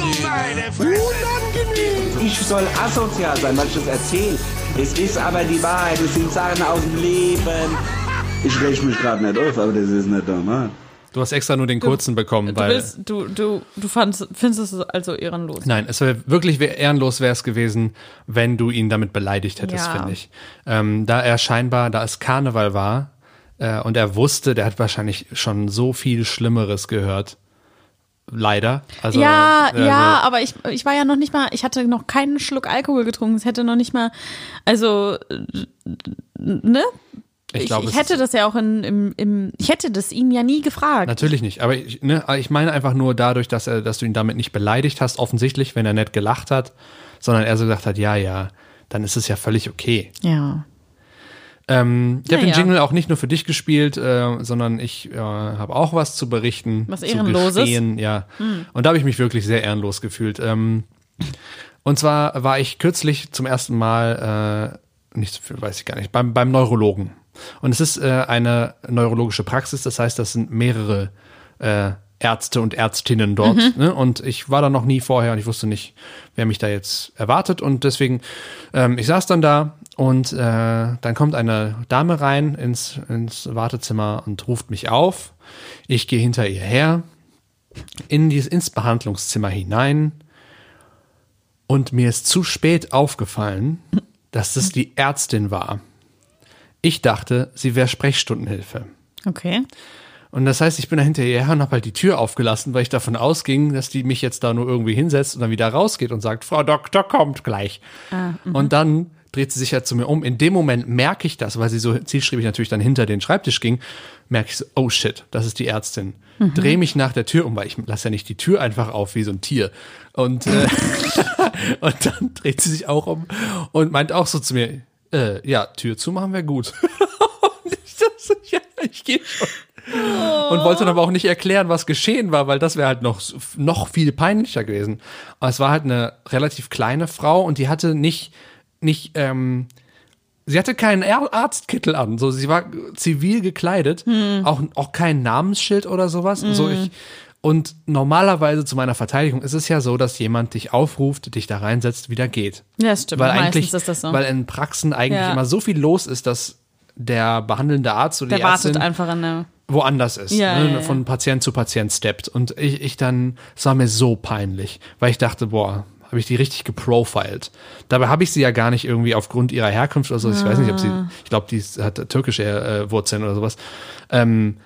Ich soll asozial sein, weil ich das erzähle. Es ist aber die Wahrheit, es sind Sachen aus dem Leben. Ich reg mich gerade nicht auf, aber das ist nicht normal. Du hast extra nur den kurzen bekommen, Du, weil. willst, du, du, du fandst, findest es also ehrenlos. Nein, es wäre wirklich ehrenlos wäre es gewesen, wenn du ihn damit beleidigt hättest, Ja. finde ich. Ähm, da er scheinbar, da es Karneval war äh, und er wusste, der hat wahrscheinlich schon so viel Schlimmeres gehört. Leider. Also, ja, also, ja, aber ich, ich war ja noch nicht mal, ich hatte noch keinen Schluck Alkohol getrunken. Es hätte noch nicht mal, also, ne? Ich, Ich, glaube, ich es hätte das ja auch in, im, im, ich hätte das ihn ja nie gefragt. Natürlich nicht, aber ich, ne, ich meine einfach nur dadurch, dass, er, dass du ihn damit nicht beleidigt hast, offensichtlich, wenn er nett gelacht hat, sondern er so gesagt hat, ja, ja, dann ist es ja völlig okay. Ja. Ähm, ich habe den Jingle auch nicht nur für dich gespielt, äh, sondern ich äh, habe auch was zu berichten. Was zu Ehrenloses? Hm. gestehen, ja. Und da habe ich mich wirklich sehr ehrenlos gefühlt. Ähm, und zwar war ich kürzlich zum ersten Mal, äh, nicht, weiß ich gar nicht, beim, beim Neurologen. Und es ist äh, eine neurologische Praxis, das heißt, das sind mehrere äh, Ärzte und Ärztinnen dort. Ne? Und ich war da noch nie vorher und ich wusste nicht, wer mich da jetzt erwartet. Und deswegen, ähm, ich saß dann da und äh, dann kommt eine Dame rein ins, ins Wartezimmer und ruft mich auf. Ich gehe hinter ihr her in dieses, ins Behandlungszimmer hinein und mir ist zu spät aufgefallen, dass das die Ärztin war. Ich dachte, sie wäre Sprechstundenhilfe. Okay. Und das heißt, ich bin da hinterher her und habe halt die Tür aufgelassen, weil ich davon ausging, dass die mich jetzt da nur irgendwie hinsetzt und dann wieder rausgeht und sagt, Frau Doktor kommt gleich. und dann dreht sie sich halt zu mir um. In dem Moment merke ich das, weil sie so zielstrebig natürlich dann hinter den Schreibtisch ging, merke ich so, oh shit, das ist die Ärztin. Dreh mich nach der Tür um, weil ich lasse ja nicht die Tür einfach auf wie so ein Tier. Und, äh, und dann dreht sie sich auch um und meint auch so zu mir, äh, ja, Tür zumachen wäre gut. und ich dachte so, ja, ich gehe schon. Und wollte dann aber auch nicht erklären, was geschehen war, weil das wäre halt noch, noch viel peinlicher gewesen. Aber es war halt eine relativ kleine Frau und die hatte nicht, nicht, ähm, sie hatte keinen Ar- Arztkittel an. So, sie war zivil gekleidet, auch, auch kein Namensschild oder sowas. So ich, und normalerweise zu meiner Verteidigung ist es ja so, dass jemand dich aufruft, dich da reinsetzt, wieder geht. Ja, stimmt. Weil eigentlich, ist das so. weil in Praxen eigentlich Ja. immer so viel los ist, dass der behandelnde Arzt oder Der die Ärztin wartet einfach in der. woanders ist, Ja, ne, ja. von Patient zu Patient steppt. Und ich, ich dann, es war mir so peinlich, weil ich dachte, boah, habe ich die richtig geprofiled. Dabei habe ich sie ja gar nicht irgendwie aufgrund ihrer Herkunft oder so. Ich weiß nicht, ob sie, Ah. ich glaube, die hat türkische äh, Wurzeln oder sowas. Ähm,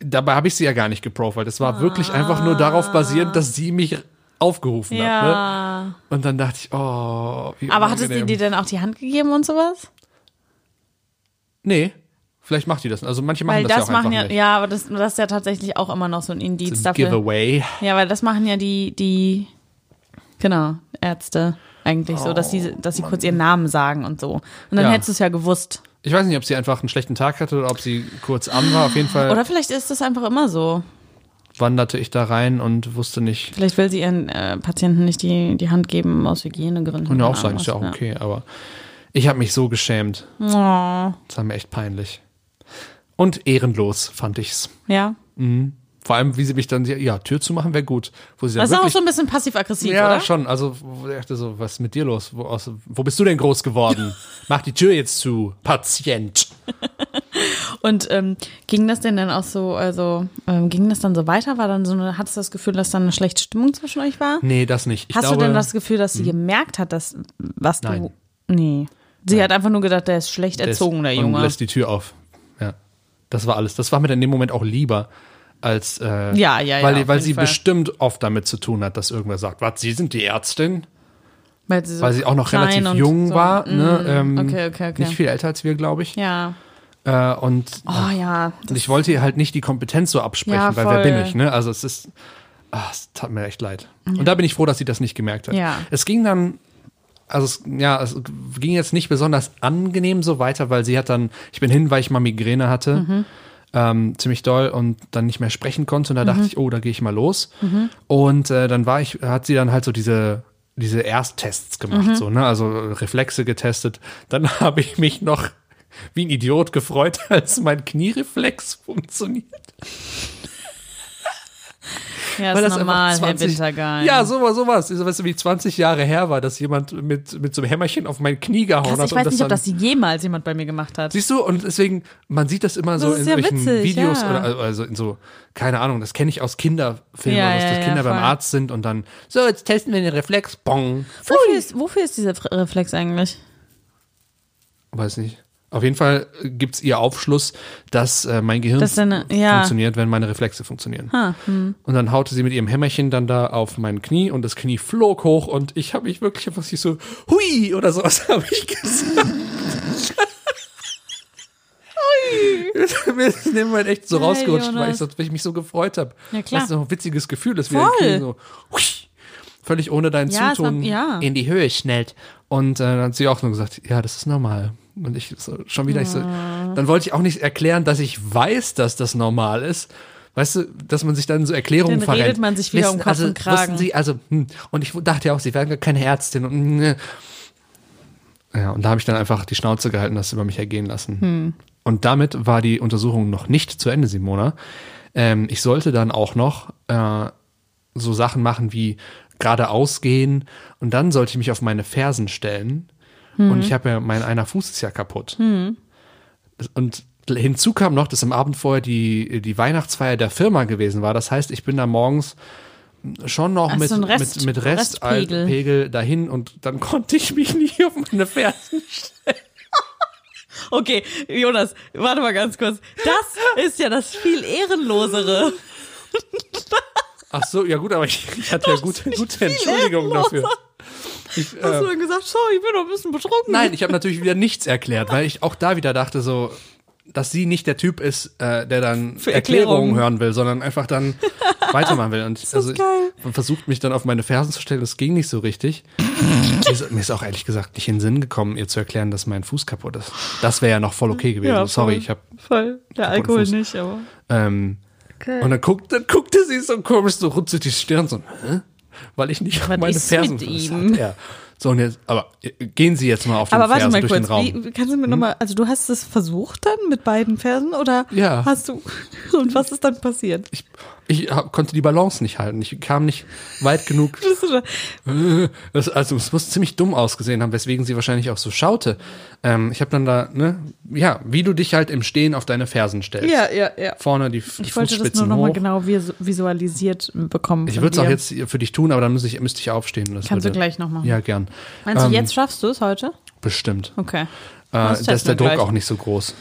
dabei habe ich sie ja gar nicht geprofiled. Es war wirklich einfach nur darauf basierend, dass sie mich aufgerufen hat. Ne? Ja. Und dann dachte ich, oh, wie Aber hattest du dir denn auch die Hand gegeben und sowas? Nee, vielleicht macht die das. Also manche machen Weil das, ja das auch machen einfach ja, nicht. ja, aber das, das ist ja tatsächlich auch immer noch so ein Indiz Ein dafür. Giveaway. Ja, weil das machen ja die, die, genau, Ärzte eigentlich so, dass sie, dass sie kurz ihren Namen sagen und so. Und dann Ja. hättest du es ja gewusst. Ich weiß nicht, ob sie einfach einen schlechten Tag hatte oder ob sie kurz an war. Auf jeden Fall Oder vielleicht ist das einfach immer so. wanderte ich da rein und wusste nicht. Vielleicht will sie ihren äh, Patienten nicht die, die Hand geben aus Hygienegründen. Ja auch sein, ist ja auch okay. Aber ich habe mich so geschämt. Oh, Das war mir echt peinlich. Und ehrenlos fand ich's. ja. Vor allem, wie sie mich dann, ja, Tür zu machen wäre gut. Wo sie Das ist auch so ein bisschen passiv-aggressiv, ja, oder? schon. Also, wo ich dachte so, was ist mit dir los? Wo, aus, wo bist du denn groß geworden? Mach die Tür jetzt zu, Patient. Und ähm, ging das denn dann auch so, also ähm, ging das dann so weiter? War dann so eine, hattest du das Gefühl, dass dann eine schlechte Stimmung zwischen euch war? Nee, das nicht. Ich Hast glaube, du denn das Gefühl, dass sie gemerkt hat, dass was Nein. du. Nee. Sie hat einfach nur gedacht, der ist schlecht der erzogen, der und Junge. lässt die Tür auf. Ja. Das war alles. Das war mir dann in dem Moment auch lieber als äh, Ja, ja, ja, weil, weil sie Fall. bestimmt oft damit zu tun hat, dass irgendwer sagt, was, Sie sind die Ärztin? Weil sie, so Weil sie auch noch relativ jung so. war, ne? Mm, ähm, okay, okay, okay. nicht viel älter als wir, glaube ich. Ja. Äh, und, Oh ja. und ich wollte ihr halt nicht die Kompetenz so absprechen, Ja, weil wer bin ich, ne? Also es ist, ah, es tat mir echt leid. Und da bin ich froh, dass sie das nicht gemerkt hat. Ja. Es ging dann, also es, ja, es ging jetzt nicht besonders angenehm so weiter, weil sie hat dann, ich bin hin, weil ich mal Migräne hatte, Mhm. Ähm, ziemlich doll und dann nicht mehr sprechen konnte und da Mhm. dachte ich, oh, da gehe ich mal los. Und äh, dann war ich, hat sie dann halt so diese diese Ersttests gemacht, Mhm. so, ne? Also Reflexe getestet. Dann habe ich mich noch wie ein Idiot gefreut, als mein Kniereflex funktioniert. Ja, Weil ist das normal, einfach 20, Herr Wintergeil. Ja, sowas, sowas. So was wie 20 Jahre her war, dass jemand mit, mit so einem Hämmerchen auf mein Knie gehauen Krass, hat. ich weiß nicht, ob das jemals jemand bei mir gemacht hat. Siehst du, und deswegen, man sieht das immer so Das in ist ja solchen witzig, Videos ja. oder also in so, keine Ahnung, das kenne ich aus Kinderfilmen, Ja, dass Kinder beim voll. Arzt sind und dann, so, jetzt testen wir den Reflex, bong. Wofür ist, wofür ist dieser Reflex eigentlich? Weiß nicht. Auf jeden Fall gibt's ihr Aufschluss, dass äh, mein Gehirn Dass deine- ja. funktioniert, wenn meine Reflexe funktionieren. Ha, hm. Und dann haute sie mit ihrem Hämmerchen dann da auf mein Knie und das Knie flog hoch und ich habe mich wirklich einfach so, hui oder sowas habe ich gesagt. Mir ist in dem Moment echt so Geil, rausgerutscht, weil ich, so, weil ich mich so gefreut habe. Ja, klar. Das ist so ein witziges Gefühl, dass wir so husch, völlig ohne dein Ja, es Zutun ja. in die Höhe schnellt. Und äh, dann hat sie auch nur gesagt, ja, das ist normal. Und ich so, schon wieder, ich so, Ah. dann wollte ich auch nicht erklären, dass ich weiß, dass das normal ist. Weißt du, dass man sich dann so Erklärungen Dann verrennt. redet man sich wieder um Kopf also, und Kragen. Sie, also, hm, und ich dachte ja auch, sie wären gar keine Ärztin. Und, äh, ja, und da habe ich dann einfach die Schnauze gehalten, das über mich ergehen lassen. Hm. Und damit war die Untersuchung noch nicht zu Ende, Simona. Ähm, ich sollte dann auch noch äh, so Sachen machen wie geradeaus gehen und dann sollte ich mich auf meine Fersen stellen. Hm. Und ich habe ja, mein einer Fuß ist ja kaputt. Und hinzu kam noch, dass am Abend vorher die, die Weihnachtsfeier der Firma gewesen war. Das heißt, ich bin da morgens schon noch Ach, mit, so Rest- mit, mit Restpegel. Restpegel dahin und dann konnte ich mich nicht auf meine Fersen Okay, Jonas, warte mal ganz kurz. Das ist ja das viel ehrenlosere. Ach so, ja gut, aber ich, ich hatte ja gute, gute Entschuldigung dafür. Ich, Hast äh, du dann gesagt, sorry, ich bin noch ein bisschen betrunken? nein, ich habe natürlich wieder nichts erklärt, weil ich auch da wieder dachte so, dass sie nicht der Typ ist, äh, der dann Für Erklärungen Erklärungen. hören will, sondern einfach dann weitermachen will. Und also versucht mich dann auf meine Fersen zu stellen, das ging nicht so richtig. mir, ist, mir ist auch ehrlich gesagt nicht in den Sinn gekommen, ihr zu erklären, dass mein Fuß kaputt ist. Das wäre ja noch voll okay gewesen. Ja, Sorry, voll. ich habe Voll. Der Alkohol Fuß. nicht, aber. ähm, und dann, guckt, dann guckte sie so komisch so runzelt die Stirn so, hä? Weil ich nicht Was meine Fersen mit ihm? So, und jetzt, aber gehen Sie jetzt mal auf den Aber Fersen mal durch kurz, den Raum. Hm? wie, kannst du mir noch mal, also du hast es versucht dann mit beiden Fersen oder Ja. hast du, und was ist dann passiert? Ich, ich konnte die Balance nicht halten. Ich kam nicht weit genug. Du da- Das, also es muss ziemlich dumm ausgesehen haben, weswegen sie wahrscheinlich auch so schaute. Ähm, ich habe dann da, ne, ja, wie du dich halt im Stehen auf deine Fersen stellst. Ja, ja, ja. Vorne die, die Ich wollte das nur Fußspitzen noch mal hoch. genau visu- visualisiert bekommen. Ich würde es auch jetzt für dich tun, aber dann müsste ich, müsste ich aufstehen. Kannst du würde, gleich noch machen. Ja, gern. Meinst Ähm, du, jetzt schaffst du es heute? Bestimmt. Okay. Äh, da ist der Druck gleich. auch nicht so groß.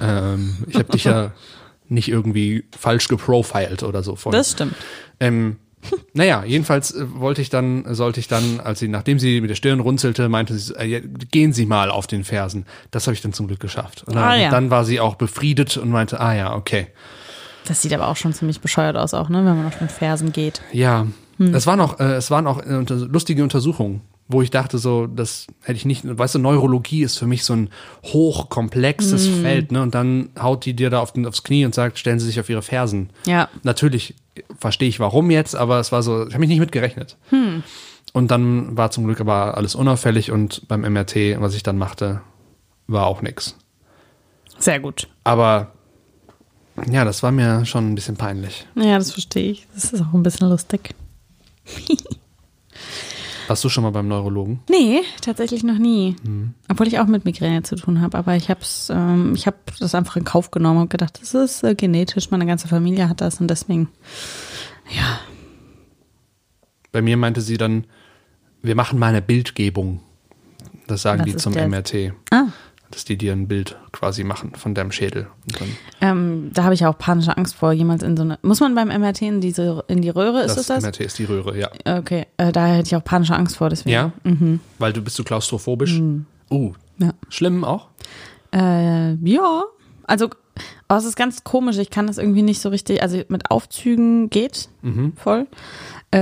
Ähm, ich habe dich ja nicht irgendwie falsch geprofiled oder so vorhin. Das stimmt. Ähm, naja, jedenfalls äh, wollte ich dann, sollte ich dann, als sie, nachdem sie mit der Stirn runzelte, meinte sie, äh, gehen Sie mal auf den Fersen. Das habe ich dann zum Glück geschafft. Und dann, Ah, ja. dann war sie auch befriedet und meinte, ah ja, okay. Das sieht aber auch schon ziemlich bescheuert aus, auch, ne, wenn man auf den Fersen geht. Ja, Hm. es waren auch, äh, es waren auch äh, lustige Untersuchungen, wo ich dachte, so, das hätte ich nicht, weißt du, Neurologie ist für mich so ein hochkomplexes Hm. Feld, ne? Und dann haut die dir da auf den, aufs Knie und sagt, stellen Sie sich auf Ihre Fersen. Ja. Natürlich verstehe ich warum jetzt, aber es war so, ich habe mich nicht mit gerechnet. Hm. Und dann war zum Glück aber alles unauffällig und beim MRT, was ich dann machte, war auch nix. Sehr gut. Aber ja, das war mir schon ein bisschen peinlich. Ja, das verstehe ich. Das ist auch ein bisschen lustig. Warst du schon mal beim Neurologen? Nee, tatsächlich noch nie. Mhm. Obwohl ich auch mit Migräne zu tun habe. Aber ich habe ähm, ich hab das einfach in Kauf genommen und gedacht, das ist äh, genetisch, meine ganze Familie hat das und deswegen, ja. Bei mir meinte sie dann, wir machen mal eine Bildgebung. Das sagen Was die zum? MRT. Ah, Dass die dir ein Bild quasi machen von deinem Schädel. Ähm, da habe ich auch panische Angst vor, jemals in so eine. Muss man beim MRT in diese in die Röhre, ist das es das? MRT ist die Röhre, ja. Okay, äh, da hätte ich auch panische Angst vor, deswegen. Ja? Weil du bist du klaustrophobisch? Uh, Ja. schlimm auch? Äh, ja, also oh, es ist ganz komisch. Ich kann das irgendwie nicht so richtig. Also mit Aufzügen geht voll. Äh,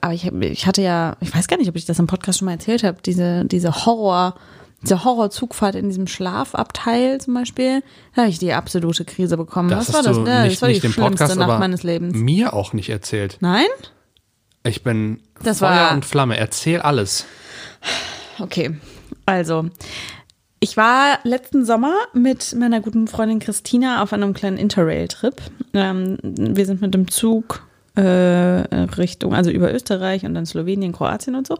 aber ich, ich hatte ja, ich weiß gar nicht, ob ich das im Podcast schon mal erzählt habe. Diese diese Horror, diese Horrorzugfahrt in diesem Schlafabteil zum Beispiel, da habe ich die absolute Krise bekommen. Das Was war das? Ja, nicht, das war die im schlimmste Podcast, Nacht meines Lebens. mir auch nicht erzählt. Nein? Ich bin Das Feuer war- und Flamme. Erzähl alles. Okay, also ich war letzten Sommer mit meiner guten Freundin Christina auf einem kleinen Interrail-Trip. Ähm, wir sind mit dem Zug Richtung, also über Österreich und dann Slowenien, Kroatien und so.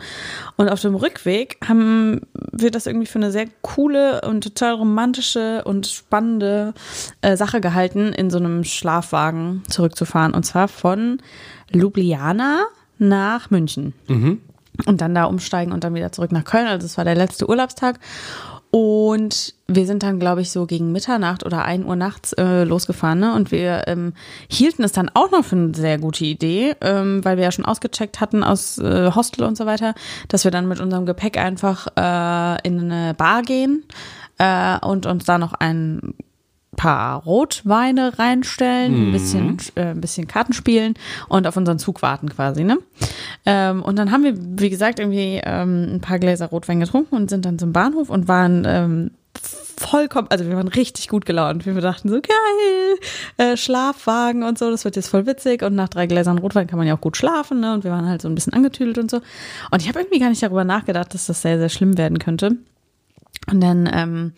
Und auf dem Rückweg haben wir das irgendwie für eine sehr coole und total romantische und spannende äh, Sache gehalten, in so einem Schlafwagen zurückzufahren. Und zwar von Ljubljana nach München und dann da umsteigen und dann wieder zurück nach Köln. Also es war der letzte Urlaubstag. Und wir sind dann, glaube ich, so gegen Mitternacht oder 1 Uhr nachts äh, losgefahren. Ne? Und wir ähm, hielten es dann auch noch für eine sehr gute Idee, ähm, weil wir ja schon ausgecheckt hatten aus äh, Hostel und so weiter, dass wir dann mit unserem Gepäck einfach äh, in eine Bar gehen äh, und uns da noch ein paar Rotweine reinstellen, ein bisschen, äh, ein bisschen Karten spielen und auf unseren Zug warten quasi, ne? Ähm, und dann haben wir, wie gesagt, irgendwie ähm, ein paar Gläser Rotwein getrunken und sind dann zum Bahnhof und waren ähm, vollkommen, also wir waren richtig gut gelaunt. Wir dachten so, geil, äh, Schlafwagen und so, das wird jetzt voll witzig. Und nach drei Gläsern Rotwein kann man ja auch gut schlafen, ne? Und wir waren halt so ein bisschen angetüdelt und so. Und ich habe irgendwie gar nicht darüber nachgedacht, dass das sehr, sehr schlimm werden könnte. Und dann ähm,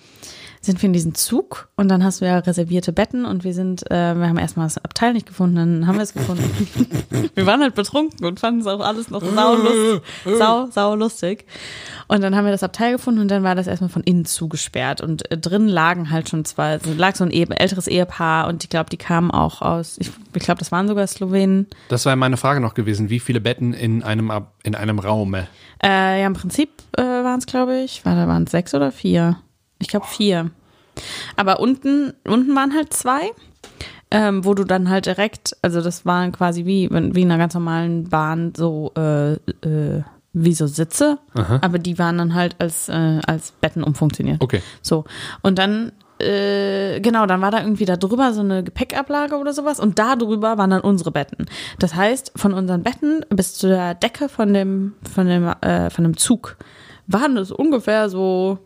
sind wir in diesen Zug und dann hast du ja reservierte Betten und wir sind, äh, wir haben erstmal das Abteil nicht gefunden, dann haben wir es gefunden. wir waren halt betrunken und fanden es auch alles noch sau, lust, sau, sau lustig. Und dann haben wir das Abteil gefunden und dann war das erstmal von innen zugesperrt und äh, drin lagen halt schon zwei, also lag so ein älteres Ehepaar und ich glaube, die kamen auch aus, ich, ich glaube, das waren sogar Slowenen. Das wäre meine Frage noch gewesen. Wie viele Betten in einem, Ab- in einem Raum? Äh, ja, im Prinzip äh, waren es, glaube ich, war, da waren es sechs oder vier. Ich glaube vier. Aber unten, unten waren halt zwei, ähm, wo du dann halt direkt, also das waren quasi wie, wie in einer ganz normalen Bahn so, äh, äh, wie so Sitze, aber die waren dann halt als, äh, als Betten umfunktioniert. Okay. So. Und dann, äh, genau, dann war da irgendwie da drüber so eine Gepäckablage oder sowas und da drüber waren dann unsere Betten. Das heißt, von unseren Betten bis zu der Decke von dem, von dem, äh, von dem Zug waren es ungefähr so,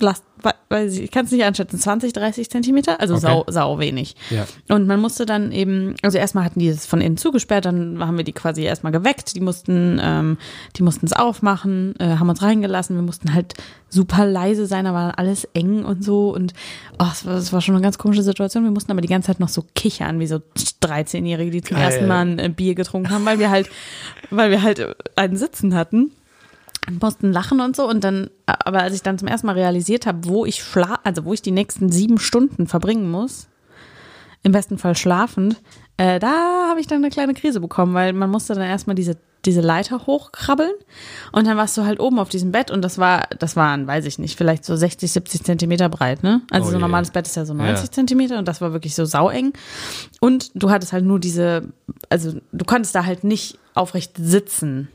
weiß ich, ich kann es nicht einschätzen, 20, 30 Zentimeter, also Okay. sau, sau wenig. Ja. Und man musste dann eben, also erstmal hatten die es von innen zugesperrt, dann haben wir die quasi erstmal geweckt, die mussten, ähm, die mussten es aufmachen, äh, haben uns reingelassen, wir mussten halt super leise sein, da war alles eng und so und oh, es, war, es war schon eine ganz komische Situation. Wir mussten aber die ganze Zeit noch so kichern, wie so 13-Jährige, die zum Geil. ersten Mal ein äh, Bier getrunken haben, weil wir halt, weil wir halt äh, einen Sitzen hatten mussten lachen und so. Und dann, aber als ich dann zum ersten Mal realisiert habe, wo ich schla also wo ich die nächsten sieben Stunden verbringen muss, im besten Fall schlafend, äh, da habe ich dann eine kleine Krise bekommen, weil man musste dann erstmal diese, diese Leiter hochkrabbeln und dann warst du halt oben auf diesem Bett und das war, das waren, weiß ich nicht, vielleicht so 60, 70 Zentimeter breit, ne? Also Oh so ein normales Bett ist ja so 90 Ja. Zentimeter und das war wirklich so saueng. Und du hattest halt nur diese, also du konntest da halt nicht aufrecht sitzen.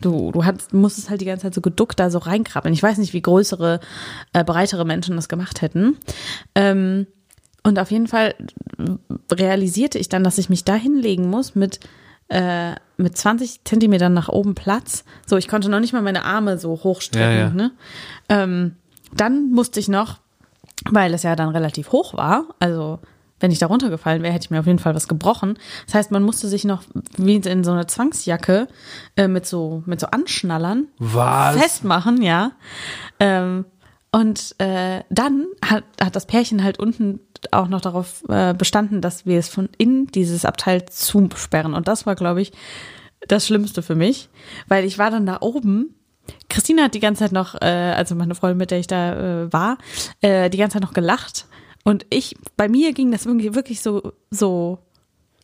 Du, du hattest, musstest halt die ganze Zeit so geduckt da so reinkrabbeln. Ich weiß nicht, wie größere, äh, breitere Menschen das gemacht hätten. Ähm, und auf jeden Fall realisierte ich dann, dass ich mich da hinlegen muss mit, äh, mit 20 Zentimetern nach oben Platz. So, ich konnte noch nicht mal meine Arme so hochstrecken. Ja, ja. Ne? Ähm, dann musste ich noch, weil es ja dann relativ hoch war, also wenn ich da runtergefallen wäre, hätte ich mir auf jeden Fall was gebrochen. Das heißt, man musste sich noch wie in so eine Zwangsjacke äh, mit so mit so Anschnallern Was? festmachen, ja. Ähm, und äh, dann hat, hat das Pärchen halt unten auch noch darauf äh, bestanden, dass wir es von innen dieses Abteil zusperren. Und das war, glaube ich, das Schlimmste für mich, weil ich war dann da oben. Christina hat die ganze Zeit noch, äh, also meine Freundin, mit der ich da äh, war, äh, die ganze Zeit noch gelacht. Und ich, bei mir ging das irgendwie wirklich so, so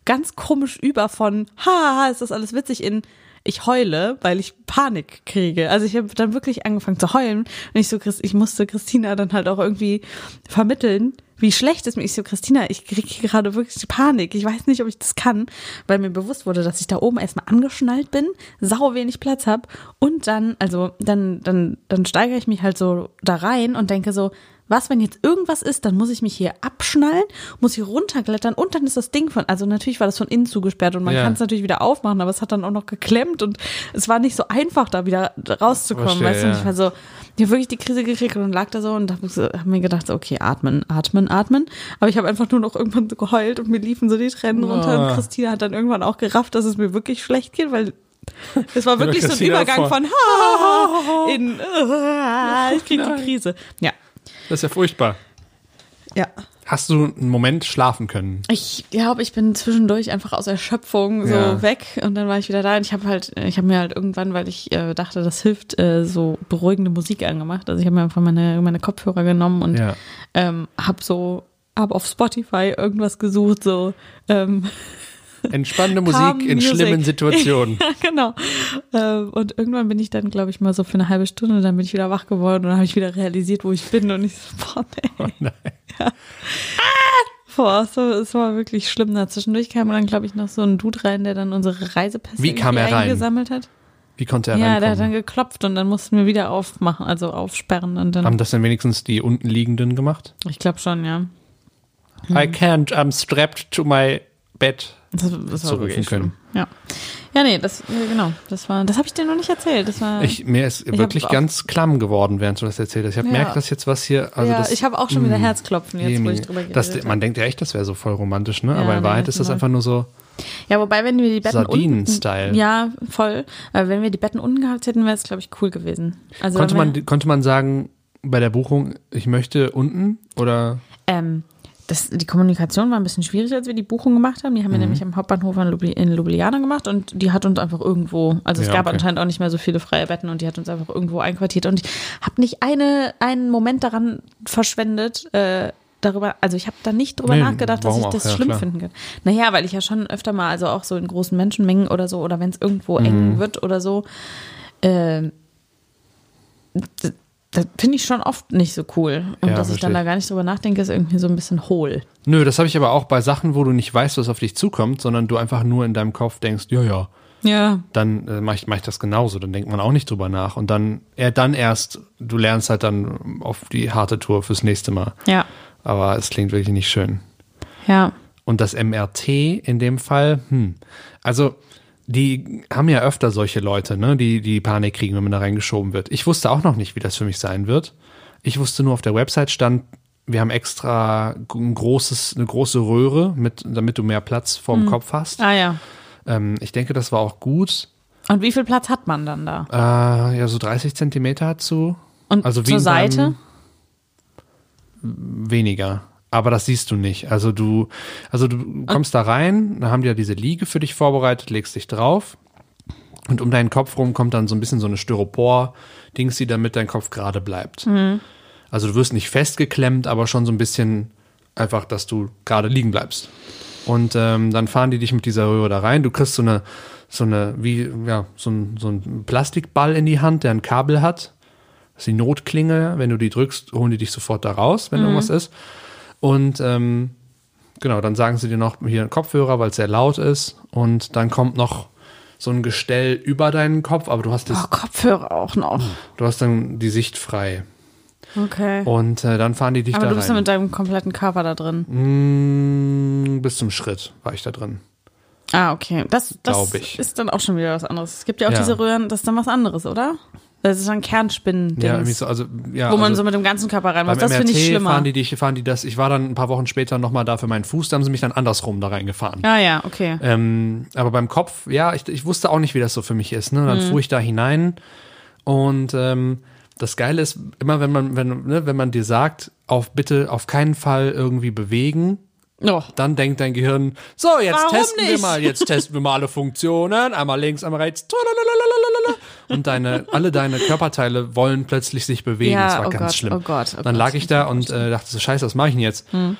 ganz komisch über von, ha, ist das alles witzig in, ich heule, weil ich Panik kriege. Also ich habe dann wirklich angefangen zu heulen und ich so, ich musste Christina dann halt auch irgendwie vermitteln, wie schlecht es mir ist. Ich so, Christina, ich kriege gerade wirklich Panik. Ich weiß nicht, ob ich das kann, weil mir bewusst wurde, dass ich da oben erstmal angeschnallt bin, sau wenig Platz habe und dann, also dann, dann, dann steigere ich mich halt so da rein und denke so, was, wenn jetzt irgendwas ist, dann muss ich mich hier abschnallen, muss hier runterklettern und dann ist das Ding von, also natürlich war das von innen zugesperrt und man Ja. kann es natürlich wieder aufmachen, aber es hat dann auch noch geklemmt und es war nicht so einfach, da wieder rauszukommen, Verstehe, weißt du, und ja. ich war so, ich habe wirklich die Krise gekriegt und lag da so und habe hab mir gedacht, okay, atmen, atmen, atmen, aber ich habe einfach nur noch irgendwann so geheult und mir liefen so die Tränen runter Ah. und Christina hat dann irgendwann auch gerafft, dass es mir wirklich schlecht geht, weil es war wirklich so ein Übergang von ha in ich krieg die Krise. Ja. Das ist ja furchtbar. Ja. Hast du einen Moment schlafen können? Ich glaube, ich bin zwischendurch einfach aus Erschöpfung so Ja. weg und dann war ich wieder da und ich habe halt, ich habe mir halt irgendwann, weil ich äh, dachte, das hilft, äh, so beruhigende Musik angemacht. Also ich habe mir einfach meine, meine Kopfhörer genommen und Ja. ähm, habe so, habe auf Spotify irgendwas gesucht, so ähm, Entspannende Musik in schlimmen Situationen. ja, genau. Ähm, und irgendwann bin ich dann, glaube ich, mal so für eine halbe Stunde, dann bin ich wieder wach geworden und dann habe ich wieder realisiert, wo ich bin und ich so, boah, nee. Oh nein. Boah, es war, es war wirklich schlimm. Da zwischendurch kam dann, glaube ich, noch so ein Dude rein, der dann unsere Reisepässe Wie kam er rein? eingesammelt hat. Wie konnte er Ja, der hat dann reinkommen? geklopft und dann mussten wir wieder aufmachen, also aufsperren und dann. Haben das dann wenigstens die unten liegenden gemacht? ich glaube schon, ja. I can't, I'm strapped to my bed. Das, das wirklich können. schlimm. Ja. Ja, nee, das, genau. Das war, das habe ich dir noch nicht erzählt. Das war. Ich, mir ist hab wirklich ganz klamm geworden, während du das erzählt hast. Ich habe Ja. gemerkt, dass jetzt was hier, also ja, das, ich habe auch schon wieder Mm, Herzklopfen jetzt, wo ich drüber das, habe. Man denkt ja echt, das wäre so voll romantisch, ne? Ja, Aber in nee, Wahrheit ist das einfach nur so, Ja, wobei, wenn wir die Betten Sardinen-Style. unten, ja, voll. Aber wenn wir die Betten unten gehabt hätten, wäre es, glaube ich, cool gewesen. Also konnte man, konnte man sagen, bei der Buchung, ich möchte unten oder Ähm, das, die Kommunikation war ein bisschen schwierig, als wir die Buchung gemacht haben. Die Mhm. haben wir nämlich am Hauptbahnhof in, Ljubljana gemacht und die hat uns einfach irgendwo, also es Ja, gab okay. anscheinend auch nicht mehr so viele freie Betten und die hat uns einfach irgendwo einquartiert und ich habe nicht eine, einen Moment daran verschwendet, äh, darüber, also ich habe da nicht drüber Nee, nachgedacht, dass ich auch? das Ja, schlimm klar. finden kann. Naja, weil ich ja schon öfter mal, also auch so in großen Menschenmengen oder so, oder wenn es irgendwo eng Mhm. wird oder so, äh, das, finde ich schon oft nicht so cool. Und Ja, dass ich dann da gar nicht drüber nachdenke, ist irgendwie so ein bisschen hohl. Nö, das habe ich aber auch bei Sachen, wo du nicht weißt, was auf dich zukommt, sondern du einfach nur in deinem Kopf denkst, ja, ja, Ja, dann äh, mache ich, mach ich das genauso. Dann denkt man auch nicht drüber nach. Und dann, er dann erst, du lernst halt dann auf die harte Tour fürs nächste Mal. ja, Aber es klingt wirklich nicht schön. ja. Und das MRT in dem Fall, hm, also die haben ja öfter solche Leute, ne, die die Panik kriegen, wenn man da reingeschoben wird. Ich wusste auch noch nicht, wie das für mich sein wird. Ich wusste nur, auf der Website stand, wir haben extra ein großes, eine große Röhre, mit, damit du mehr Platz vorm Kopf hast. Ah ja. Ähm, ich denke, das war auch gut. Und wie viel Platz hat man dann da? Äh, ja, so 30 Zentimeter dazu. Und also wie zur Seite? weniger. Aber das siehst du nicht. Also du, also du kommst da rein, da haben die ja diese Liege für dich vorbereitet, legst dich drauf und um deinen Kopf rum kommt dann so ein bisschen so eine Styropor-Dings, die damit dein Kopf gerade bleibt. Also du wirst nicht festgeklemmt, aber schon so ein bisschen einfach, dass du gerade liegen bleibst. Und ähm, dann fahren die dich mit dieser Röhre da rein. Du kriegst so eine, so eine, wie, ja, so ein, so ein Plastikball in die Hand, der ein Kabel hat. Das ist die Notklinge. Wenn du die drückst, holen die dich sofort da raus, wenn irgendwas ist. Und ähm, genau, dann sagen sie dir noch hier einen Kopfhörer, weil es sehr laut ist. Und dann kommt noch so ein Gestell über deinen Kopf, aber du hast, das, Oh, Kopfhörer auch noch. du hast dann die Sicht frei. Okay. Und äh, dann fahren die dich Aber da du bist ja rein. mit deinem kompletten Körper da drin. Mm, bis zum Schritt war ich da drin. Ah, okay. Das, das ist dann auch schon wieder was anderes. Es gibt ja auch Ja. diese Röhren, das ist dann was anderes, oder? Das ist dann Kernspinnen, Ja, so, also, ja, wo man also so mit dem ganzen Körper rein muss. beim Das finde ich schlimmer. fahren die dich, fahren die das. Ich war dann ein paar Wochen später nochmal da für meinen Fuß, da haben sie mich dann andersrum da reingefahren. ah ja, okay. Ähm, aber beim Kopf, ja, ich, ich wusste auch nicht, wie das so für mich ist. Ne? Mhm. Dann fuhr ich da hinein und ähm, das Geile ist, immer wenn man, wenn, ne, wenn man dir sagt, auf bitte auf keinen Fall irgendwie bewegen, Oh. dann denkt dein Gehirn, so, jetzt Warum testen wir nicht? mal, jetzt testen wir mal alle Funktionen, einmal links, einmal rechts, und deine, alle deine Körperteile wollen plötzlich sich bewegen. Ja, das war oh ganz Gott, schlimm. oh Gott, oh dann Gott, lag das ich da und äh, dachte so, scheiße, was mache ich denn jetzt? Hm.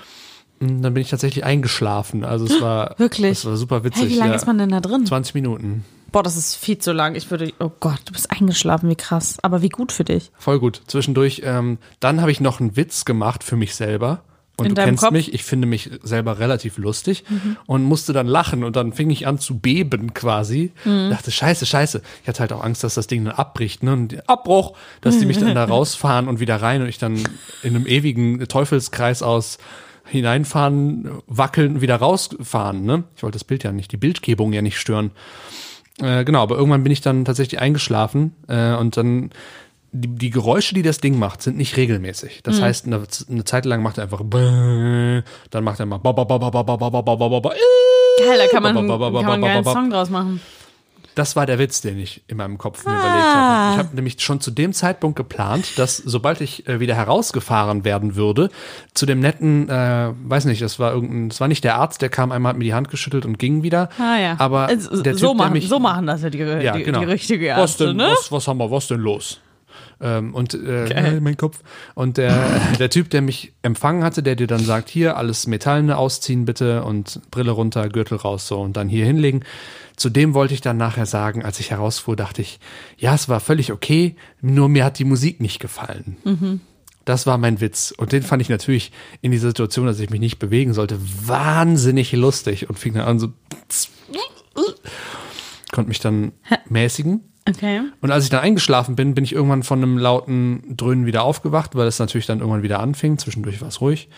Und dann bin ich tatsächlich eingeschlafen. Also es war Wirklich? Das war super witzig. Hey, wie lange ja. ist man denn da drin? 20 Minuten. Boah, das ist viel zu lang. Ich würde, oh Gott, du bist eingeschlafen, wie krass. Aber wie gut für dich. Voll gut. Zwischendurch. Ähm, dann habe ich noch einen Witz gemacht für mich selber. Und In du kennst Kopf? mich, ich finde mich selber relativ lustig und musste dann lachen und dann fing ich an zu beben quasi. Dachte, scheiße, scheiße. Ich hatte halt auch Angst, dass das Ding dann abbricht, ne? Und Abbruch, dass die mich dann da rausfahren und wieder rein und ich dann in einem ewigen Teufelskreis aus hineinfahren, wackeln, wieder rausfahren, ne? Ich wollte das Bild ja nicht, die Bildgebung ja nicht stören. Äh, genau, aber irgendwann bin ich dann tatsächlich eingeschlafen äh, und dann die, die, Geräusche, die das Ding macht, sind nicht regelmäßig. Das mhm. heißt, eine, eine, Zeit lang macht er einfach, dann macht er mal. Geil, da kann man, kann man einen geilen Song draus machen. Das war der Witz, den ich in meinem Kopf ah. mir überlegt habe. Ich habe nämlich schon zu dem Zeitpunkt geplant, dass sobald ich wieder herausgefahren werden würde, zu dem netten, äh, weiß nicht, das war irgendein, das war nicht der Arzt, der kam einmal, hat mir die Hand geschüttelt und ging wieder. Ah, ja. Aber so, typ, machen, mich, so machen das ja die, ja, die, genau. die richtige Ärzte, was denn, ne? Was, was haben wir, was denn los? Ähm, und äh, mein Kopf. Und der, der Typ, der mich empfangen hatte, der dir dann sagt, hier alles Metallene ausziehen bitte und Brille runter, Gürtel raus so und dann hier hinlegen. Zu dem wollte ich dann nachher sagen, als ich herausfuhr, dachte ich, ja, es war völlig okay, nur mir hat die Musik nicht gefallen. Das war mein Witz. Und den fand ich natürlich in dieser Situation, dass ich mich nicht bewegen sollte, wahnsinnig lustig und fing dann an so, konnte mich dann mäßigen. Okay. Und als ich dann eingeschlafen bin, bin ich irgendwann von einem lauten Dröhnen wieder aufgewacht, weil es natürlich dann irgendwann wieder anfing. Zwischendurch war es ruhig.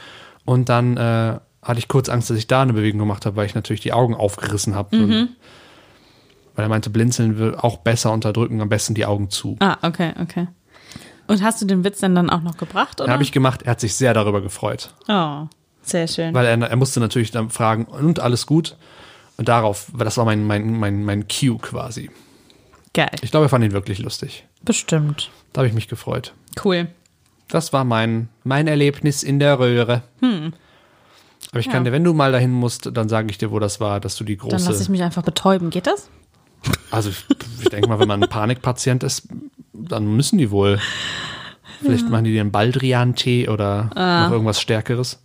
Und dann äh, hatte ich kurz Angst, dass ich da eine Bewegung gemacht habe, weil ich natürlich die Augen aufgerissen habe. Mhm. Weil er meinte, blinzeln will auch besser unterdrücken, am besten die Augen zu. Ah, okay, okay. Und hast du den Witz dann, dann auch noch gebracht, oder? habe ich gemacht, er hat sich sehr darüber gefreut. oh, sehr schön. Weil er, er musste natürlich dann fragen, und alles gut? Und darauf, weil das war mein, mein, mein, mein Cue quasi. Geil. Ich glaube, er fand ihn wirklich lustig. Bestimmt. Da habe ich mich gefreut. Cool. Das war mein, mein Erlebnis in der Röhre. Aber ich kann Hm. Ja. dir, wenn du mal dahin musst, dann sage ich dir, wo das war, dass du die Dann lasse ich große. mich einfach betäuben. Geht das? Also ich, ich denke mal, wenn man ein Panikpatient ist, dann müssen die wohl. Vielleicht machen die dir einen Baldrian-Tee oder Ah. noch irgendwas Stärkeres.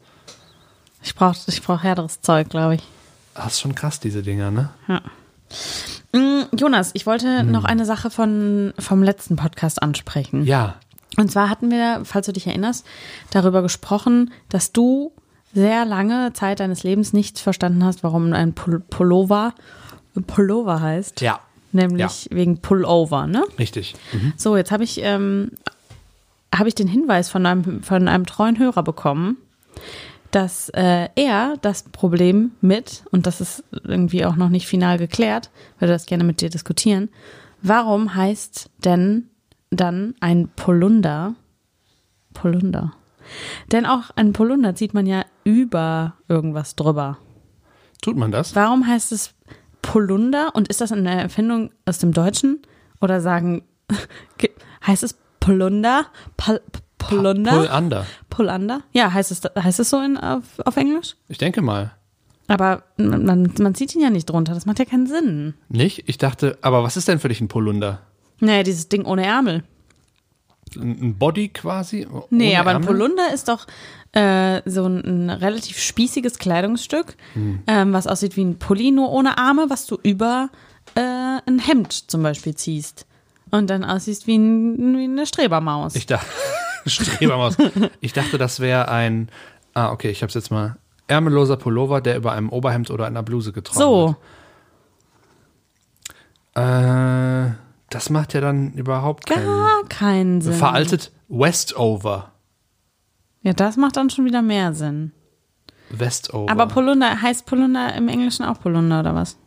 Ich brauche ich brauch härteres Zeug, glaube ich. Das ist schon krass, diese Dinger, ne? Mm, Jonas, ich wollte noch eine Sache von, vom letzten Podcast ansprechen. Ja. Und zwar hatten wir, falls du dich erinnerst, darüber gesprochen, dass du sehr lange Zeit deines Lebens nicht verstanden hast, warum ein Pul Pullover Pullover heißt. Ja. Nämlich wegen Pullover, ne? Richtig. So, jetzt habe ich, ähm, habe ich den Hinweis von einem, von einem treuen Hörer bekommen, dass äh, er das Problem mit, und das ist irgendwie auch noch nicht final geklärt, würde das gerne mit dir diskutieren, warum heißt denn dann ein Polunder Polunder? Denn auch ein Polunder zieht man ja über irgendwas drüber. Tut man das? Warum heißt es Polunder und ist das eine Erfindung aus dem Deutschen? Oder sagen, ge- heißt es Polunder? Pal Polunder? Pull under. Polunder? Ja, heißt es, heißt es so in, auf, auf Englisch? Ich denke mal. Aber man, man zieht ihn ja nicht drunter, das macht ja keinen Sinn. Nicht? Ich dachte, aber was ist denn für dich ein Polunder? Naja, dieses Ding ohne Ärmel. Ein ein Body quasi? Nee, aber ein Ärmel? Polunder ist doch äh, so ein, ein relativ spießiges Kleidungsstück, Hm. ähm, was aussieht wie ein Pulli, nur ohne Arme, was du über äh, ein Hemd zum Beispiel ziehst. Und dann aussiehst wie, ein, wie eine Strebermaus. Ich dachte, Strebermaus. Ich dachte, das wäre ein, ah, okay, ich hab's jetzt mal. Ärmelloser Pullover, der über einem Oberhemd oder einer Bluse getragen so, wird. Äh, das macht ja dann überhaupt keinen gar keinen Sinn. Veraltet Westover. Ja, das macht dann schon wieder mehr Sinn. Westover. Aber Polunder, heißt Polunder im Englischen auch Polunder oder was?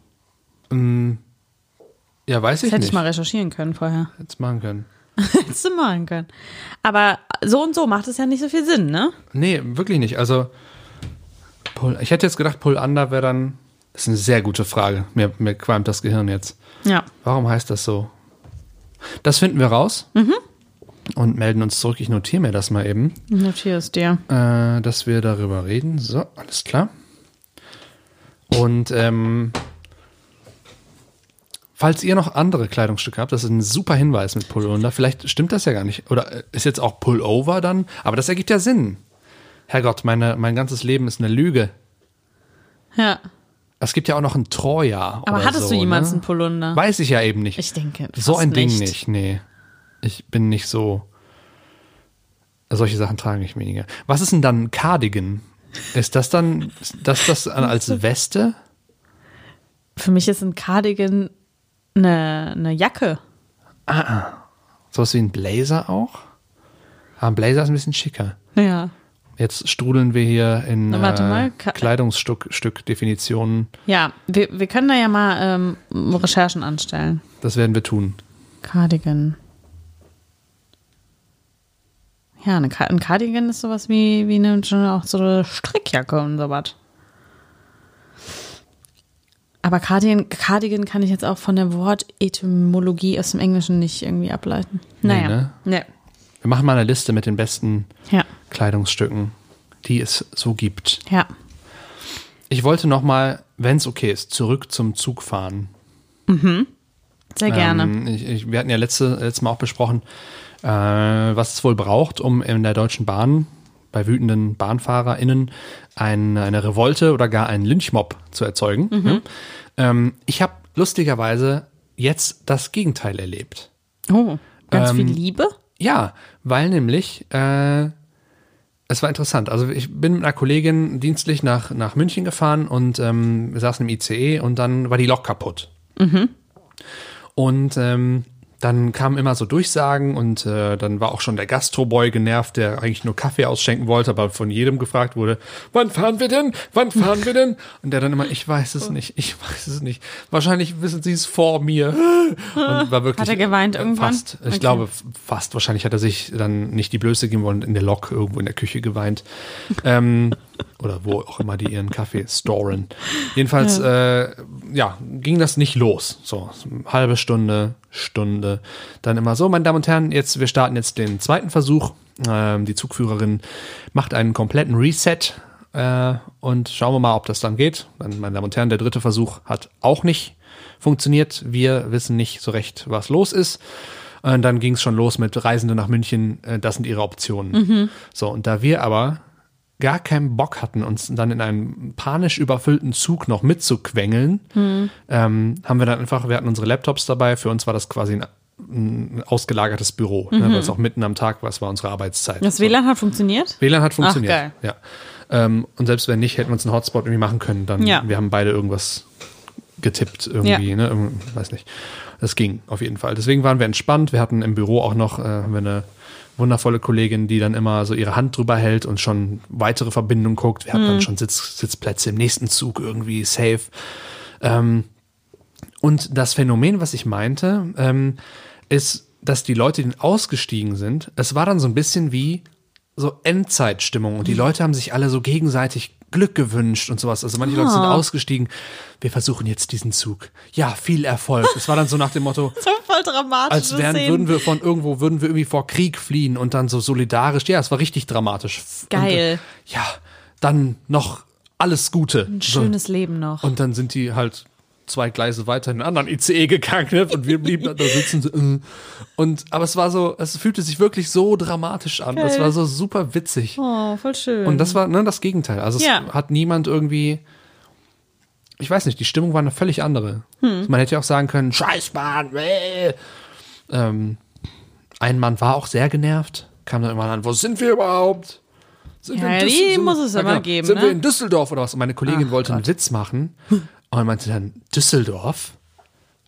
ja, weiß ich Das hätte nicht. ich mal recherchieren können vorher. Jetzt machen können. Hättest du machen können. Aber so und so macht es ja nicht so viel Sinn, ne? Nee, wirklich nicht. Also, ich hätte jetzt gedacht, Pull Under wäre dann. Das ist eine sehr gute Frage. Mir, mir qualmt das Gehirn jetzt. Ja. Warum heißt das so? Das finden wir raus Mhm. und melden uns zurück. Ich notiere mir das mal eben, Notiere es dir. äh, dass wir darüber reden. So, alles klar. Und ähm, falls ihr noch andere Kleidungsstücke habt, das ist ein super Hinweis mit Pullover. Vielleicht stimmt das ja gar nicht. Oder äh, ist jetzt auch Pullover dann? Aber das ergibt ja Sinn. Herrgott, meine, mein ganzes Leben ist eine Lüge. Ja. Es gibt ja auch noch ein Troja. Aber hattest so, du jemals ne? einen Polunder? Weiß ich ja eben nicht. Ich denke. So ein Ding nicht. nee. Ich bin nicht so. Solche Sachen trage ich weniger. Was ist denn dann ein Cardigan? Ist das dann, das das dann als Weste? Für mich ist ein Cardigan eine, eine Jacke. Sowas wie ein Blazer auch? Aber ein Blazer ist ein bisschen schicker. Ja. Jetzt strudeln wir hier in äh, Ka- Kleidungsstück Stück Definitionen. Ja, wir, wir können da ja mal ähm, Recherchen anstellen. Das werden wir tun. Cardigan. Ja, ein Cardigan ist sowas wie, wie eine, auch so eine Strickjacke und sowas. Aber Cardigan, Cardigan kann ich jetzt auch von der Wortetymologie aus dem Englischen nicht irgendwie ableiten. Naja. ne? Nee. Wir machen mal eine Liste mit den besten Ja. Kleidungsstücken, die es so gibt. Ja. Ich wollte noch mal, wenn es okay ist, zurück zum Zugfahren. Sehr gerne. Ähm, ich, ich, wir hatten ja letzte, letztes Mal auch besprochen, äh, was es wohl braucht, um in der Deutschen Bahn bei wütenden BahnfahrerInnen ein, eine Revolte oder gar einen Lynchmob zu erzeugen. Ja? Ähm, ich habe lustigerweise jetzt das Gegenteil erlebt. Oh, ganz viel ähm, Liebe? Ja, weil nämlich äh, es war interessant. Also ich bin mit einer Kollegin dienstlich nach, nach München gefahren und ähm, wir saßen im ICE und dann war die Lok kaputt. Und ähm, dann kamen immer so Durchsagen und äh, dann war auch schon der Gastroboy genervt, der eigentlich nur Kaffee ausschenken wollte, aber von jedem gefragt wurde, wann fahren wir denn? Wann fahren wir denn? Und der dann immer, ich weiß es nicht, ich weiß es nicht. Wahrscheinlich wissen sie es vor mir. Und war wirklich Hat er geweint irgendwann? Fast. Ich Okay. glaube fast. Wahrscheinlich hat er sich dann nicht die Blöße geben wollen, in der Lok irgendwo in der Küche geweint. ähm, oder wo auch immer die ihren Kaffee storen. Jedenfalls, ja. Äh, ja, ging das nicht los. So, halbe Stunde, Stunde. Dann immer so, meine Damen und Herren, jetzt, wir starten jetzt den zweiten Versuch. Ähm, die Zugführerin macht einen kompletten Reset. Äh, und schauen wir mal, ob das dann geht. Dann, meine Damen und Herren, der dritte Versuch hat auch nicht funktioniert. Wir wissen nicht so recht, was los ist. Und dann ging es schon los mit Reisende nach München. Äh, das sind ihre Optionen. So, und da wir aber gar keinen Bock hatten, uns dann in einem panisch überfüllten Zug noch mitzuquengeln, ähm, haben wir dann einfach, wir hatten unsere Laptops dabei. Für uns war das quasi ein, ein ausgelagertes Büro, ne, weil es auch mitten am Tag war. Es war unsere Arbeitszeit. Das WLAN hat funktioniert? WLAN hat funktioniert. geil. Ja. Ähm, und selbst wenn nicht, hätten wir uns einen Hotspot irgendwie machen können. Dann, Ja. wir haben beide irgendwas getippt irgendwie, Ja. ne? Weiß nicht. Das ging auf jeden Fall. Deswegen waren wir entspannt. Wir hatten im Büro auch noch äh, haben wir eine wundervolle Kollegin, die dann immer so ihre Hand drüber hält und schon weitere Verbindungen guckt. Wir hatten Mhm. dann schon Sitz, Sitzplätze im nächsten Zug irgendwie safe. Ähm, und das Phänomen, was ich meinte, ähm, ist, dass die Leute, die ausgestiegen sind, es war dann so ein bisschen wie so Endzeitstimmung und die Leute haben sich alle so gegenseitig Glück gewünscht und sowas. Also manche Leute sind ausgestiegen. Wir versuchen jetzt diesen Zug. Ja, viel Erfolg. Es war dann so nach dem Motto, So voll dramatisch. als wären, würden wir von irgendwo, würden wir irgendwie vor Krieg fliehen und dann so solidarisch. Ja, es war richtig dramatisch. Geil. Und, äh, ja, dann noch alles Gute. Ein schönes Leben noch. Und dann sind die halt zwei Gleise weiter in einen anderen ICE gegangen ne? und wir blieben da, da sitzen. So, äh. Und aber es war so, es fühlte sich wirklich so dramatisch an. Es Geil. war so super witzig. oh, voll schön. Und das war ne, das Gegenteil. Also es Ja. hat niemand irgendwie. Ich weiß nicht, die Stimmung war eine völlig andere. Hm. Man hätte ja auch sagen können, Scheißbahn, äh. ähm, Ein Mann war auch sehr genervt, kam dann immer an, wo sind wir überhaupt? Sind Ja, in die muss es immer genau. geben, Sind ne? wir in Düsseldorf oder was? Und meine Kollegin Ach wollte einen Gott. Witz machen und meinte dann, Düsseldorf?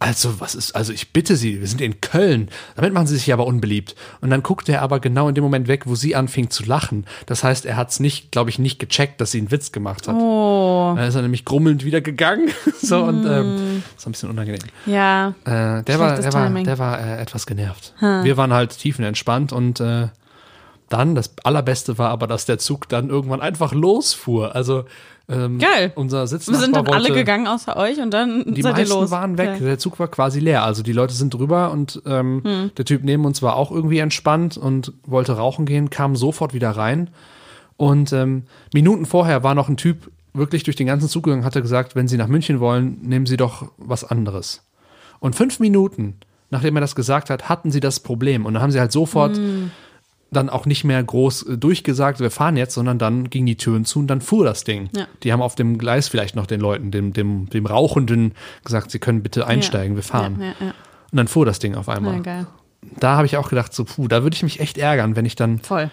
Also, was ist, also ich bitte Sie, wir sind in Köln. Damit machen Sie sich aber unbeliebt. Und dann guckte er aber genau in dem Moment weg, wo sie anfing zu lachen. Das heißt, er hat es nicht, glaube ich, nicht gecheckt, dass sie einen Witz gemacht hat. oh, Dann ist er nämlich grummelnd wieder gegangen. so, und ähm, das war ein bisschen unangenehm. ja. Äh, der war, der war, der war äh, etwas genervt. Wir waren halt tiefenentspannt und äh, dann, das Allerbeste war aber, dass der Zug dann irgendwann einfach losfuhr. Also ähm, Geil. unser Wir Sitznachbar sind dann alle wollte, gegangen außer euch und dann die seid ihr meisten los. waren weg. Ja. Der Zug war quasi leer. Also die Leute sind drüber und ähm, Hm. der Typ neben uns war auch irgendwie entspannt und wollte rauchen gehen, kam sofort wieder rein. Und ähm, Minuten vorher war noch ein Typ wirklich durch den ganzen Zug gegangen, hatte gesagt, wenn Sie nach München wollen, nehmen Sie doch was anderes. Und fünf Minuten, nachdem er das gesagt hat, hatten sie das Problem. Und dann haben sie halt sofort Hm. Dann auch nicht mehr groß äh, durchgesagt, wir fahren jetzt, sondern dann gingen die Türen zu und dann fuhr das Ding. Ja. Die haben auf dem Gleis vielleicht noch den Leuten, dem, dem, dem Rauchenden gesagt, sie können bitte einsteigen, wir fahren. Ja, ja, ja. Und dann fuhr das Ding auf einmal. ja geil. Da habe ich auch gedacht, so, puh, da würde ich mich echt ärgern, wenn ich dann Voll.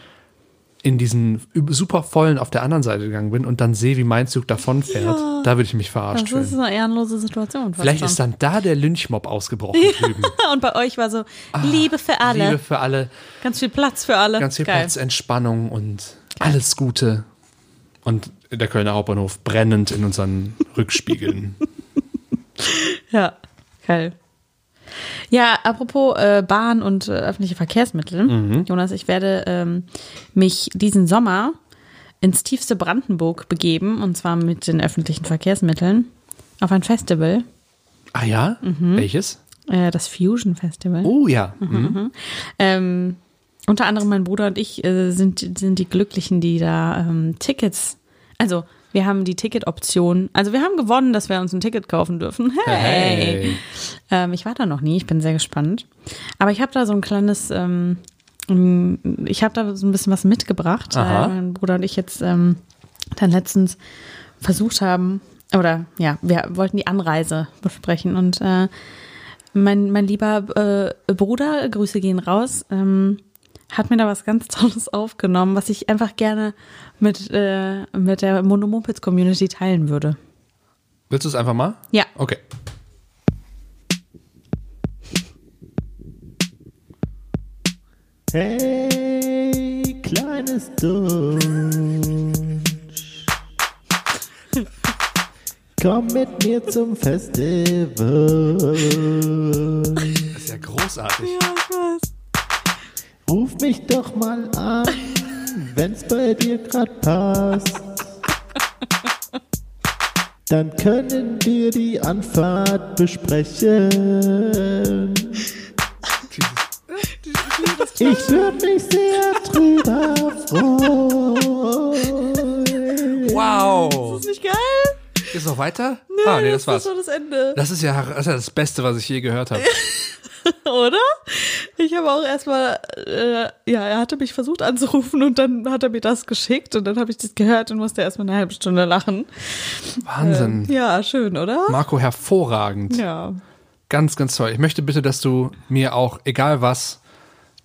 In diesen super vollen auf der anderen Seite gegangen bin und dann sehe, wie mein Zug davonfährt. Da würde ich mich verarscht Das ist fühlen. eine ehrenlose Situation. Vielleicht schon. ist dann da der Lynchmob ausgebrochen drüben. Und bei euch war so Liebe für alle. Ah, Liebe für alle, Ganz viel Platz für alle. ganz viel Geil. Platz, Entspannung und alles Gute. Und der Kölner Hauptbahnhof brennend in unseren Rückspiegeln. Ja, geil. Ja, apropos äh, Bahn und äh, öffentliche Verkehrsmittel. Mhm. Jonas, ich werde ähm, mich diesen Sommer ins tiefste Brandenburg begeben und zwar mit den öffentlichen Verkehrsmitteln auf ein Festival, Ah ja? Welches? äh, das Fusion Festival. Oh ja. Mhm. Ähm, unter anderem mein Bruder und ich äh, sind, sind die Glücklichen, die da ähm, Tickets, also wir haben die Ticketoption, also wir haben gewonnen, dass wir uns ein Ticket kaufen dürfen. Hey! Hey. Ähm, ich war da noch nie, ich bin sehr gespannt. Aber ich habe da so ein kleines, ähm, ich habe da so ein bisschen was mitgebracht, weil mein Bruder und ich jetzt ähm, dann letztens versucht haben, oder ja, wir wollten die Anreise besprechen und äh, mein, mein lieber äh, Bruder, Grüße gehen raus, ähm, hat mir da was ganz Tolles aufgenommen, was ich einfach gerne mit, äh, mit der Monomopeds-Community teilen würde. Willst du es einfach mal? Ja. Okay. Hey, kleines Dunsch. Komm mit mir zum Festival. Das ist ja großartig. Ruf mich doch mal an, wenn's bei dir grad passt. Dann können wir die Anfahrt besprechen. Ich würde mich sehr drüber freuen. Wow. Ist nicht geil? Ist noch weiter? ah, nee, das war's. Das war das Ende. Das ist ja das, ist ja das Beste, was ich je gehört habe. Oder? Ich habe auch erstmal, äh, ja, er hatte mich versucht anzurufen und dann hat er mir das geschickt und dann habe ich das gehört und musste erstmal eine halbe Stunde lachen. Wahnsinn. Ja, schön, oder? Marco, hervorragend. Ja. Ganz, ganz toll. Ich möchte bitte, dass du mir auch, egal was,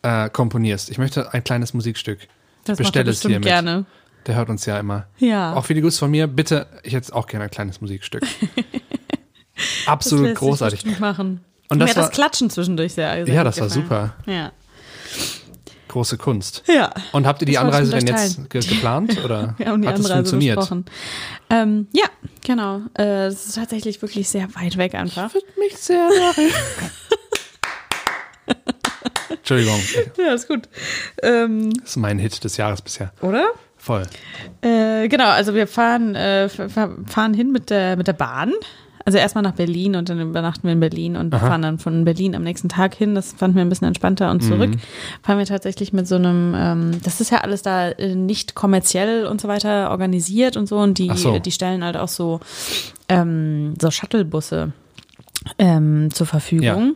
äh, komponierst. Ich möchte ein kleines Musikstück. Das Bestell es hiermit. gerne. Der hört uns ja immer. Ja. Auch viele Grüße von mir. Bitte, ich hätte auch gerne ein kleines Musikstück. Absolut großartig. machen. Und Mir das hat das war- Klatschen zwischendurch sehr, sehr Ja, das war gefallen. super. Ja. Große Kunst. Ja. Und habt ihr die Das ich Anreise denn jetzt ge geplant oder Wir haben die hat Anreise funktioniert? besprochen. Ähm, ja, genau. Äh, Es ist tatsächlich wirklich sehr weit weg einfach. Mich sehr Entschuldigung, Ja, ist gut. Ähm, das ist mein Hit des Jahres bisher. oder? Voll. Äh, genau, also wir fahren, äh, fahren hin mit der, mit der Bahn. Also erstmal nach Berlin und dann übernachten wir in Berlin und fahren dann von Berlin am nächsten Tag hin. Das fanden wir ein bisschen entspannter und zurück Mhm. fahren wir tatsächlich mit so einem, ähm, das ist ja alles da äh, nicht kommerziell und so weiter organisiert und so und die, so. die stellen halt auch so, ähm, so Shuttlebusse ähm, zur Verfügung,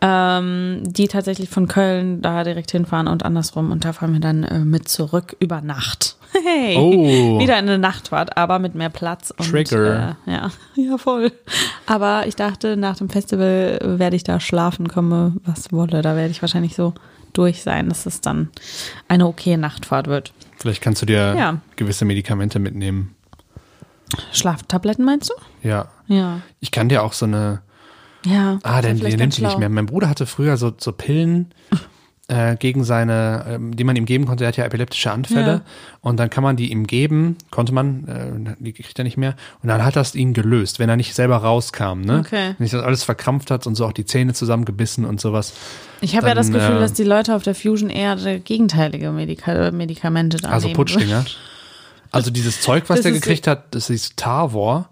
ähm, die tatsächlich von Köln da direkt hinfahren und andersrum und da fahren wir dann äh, mit zurück über Nacht. Hey, Oh. wieder eine Nachtfahrt, aber mit mehr Platz. Und, Trigger. Äh, ja, ja, voll. Aber ich dachte, nach dem Festival werde ich da schlafen, komme, was wolle. Da werde ich wahrscheinlich so durch sein, dass es dann eine okay Nachtfahrt wird. Vielleicht kannst du dir Ja. gewisse Medikamente mitnehmen. Schlaftabletten meinst du? Ja. Ja. Ich kann dir auch so eine. Ja. Ah, den, den nimmt die nicht mehr. Mein Bruder hatte früher so, so Pillen äh, gegen seine, ähm, die man ihm geben konnte. Er hat ja epileptische Anfälle. Ja. Und dann kann man die ihm geben, konnte man, äh, die kriegt er nicht mehr. Und dann hat das ihn gelöst, wenn er nicht selber rauskam. Ne? Okay. Wenn sich das alles verkrampft hat und so auch die Zähne zusammengebissen und sowas. Ich habe ja das Gefühl, äh, dass die Leute auf der Fusion eher äh, gegenteilige Medika Medikamente da Also. Putschdinger. Also dieses Zeug, was Das der gekriegt hat, das ist Tarvor.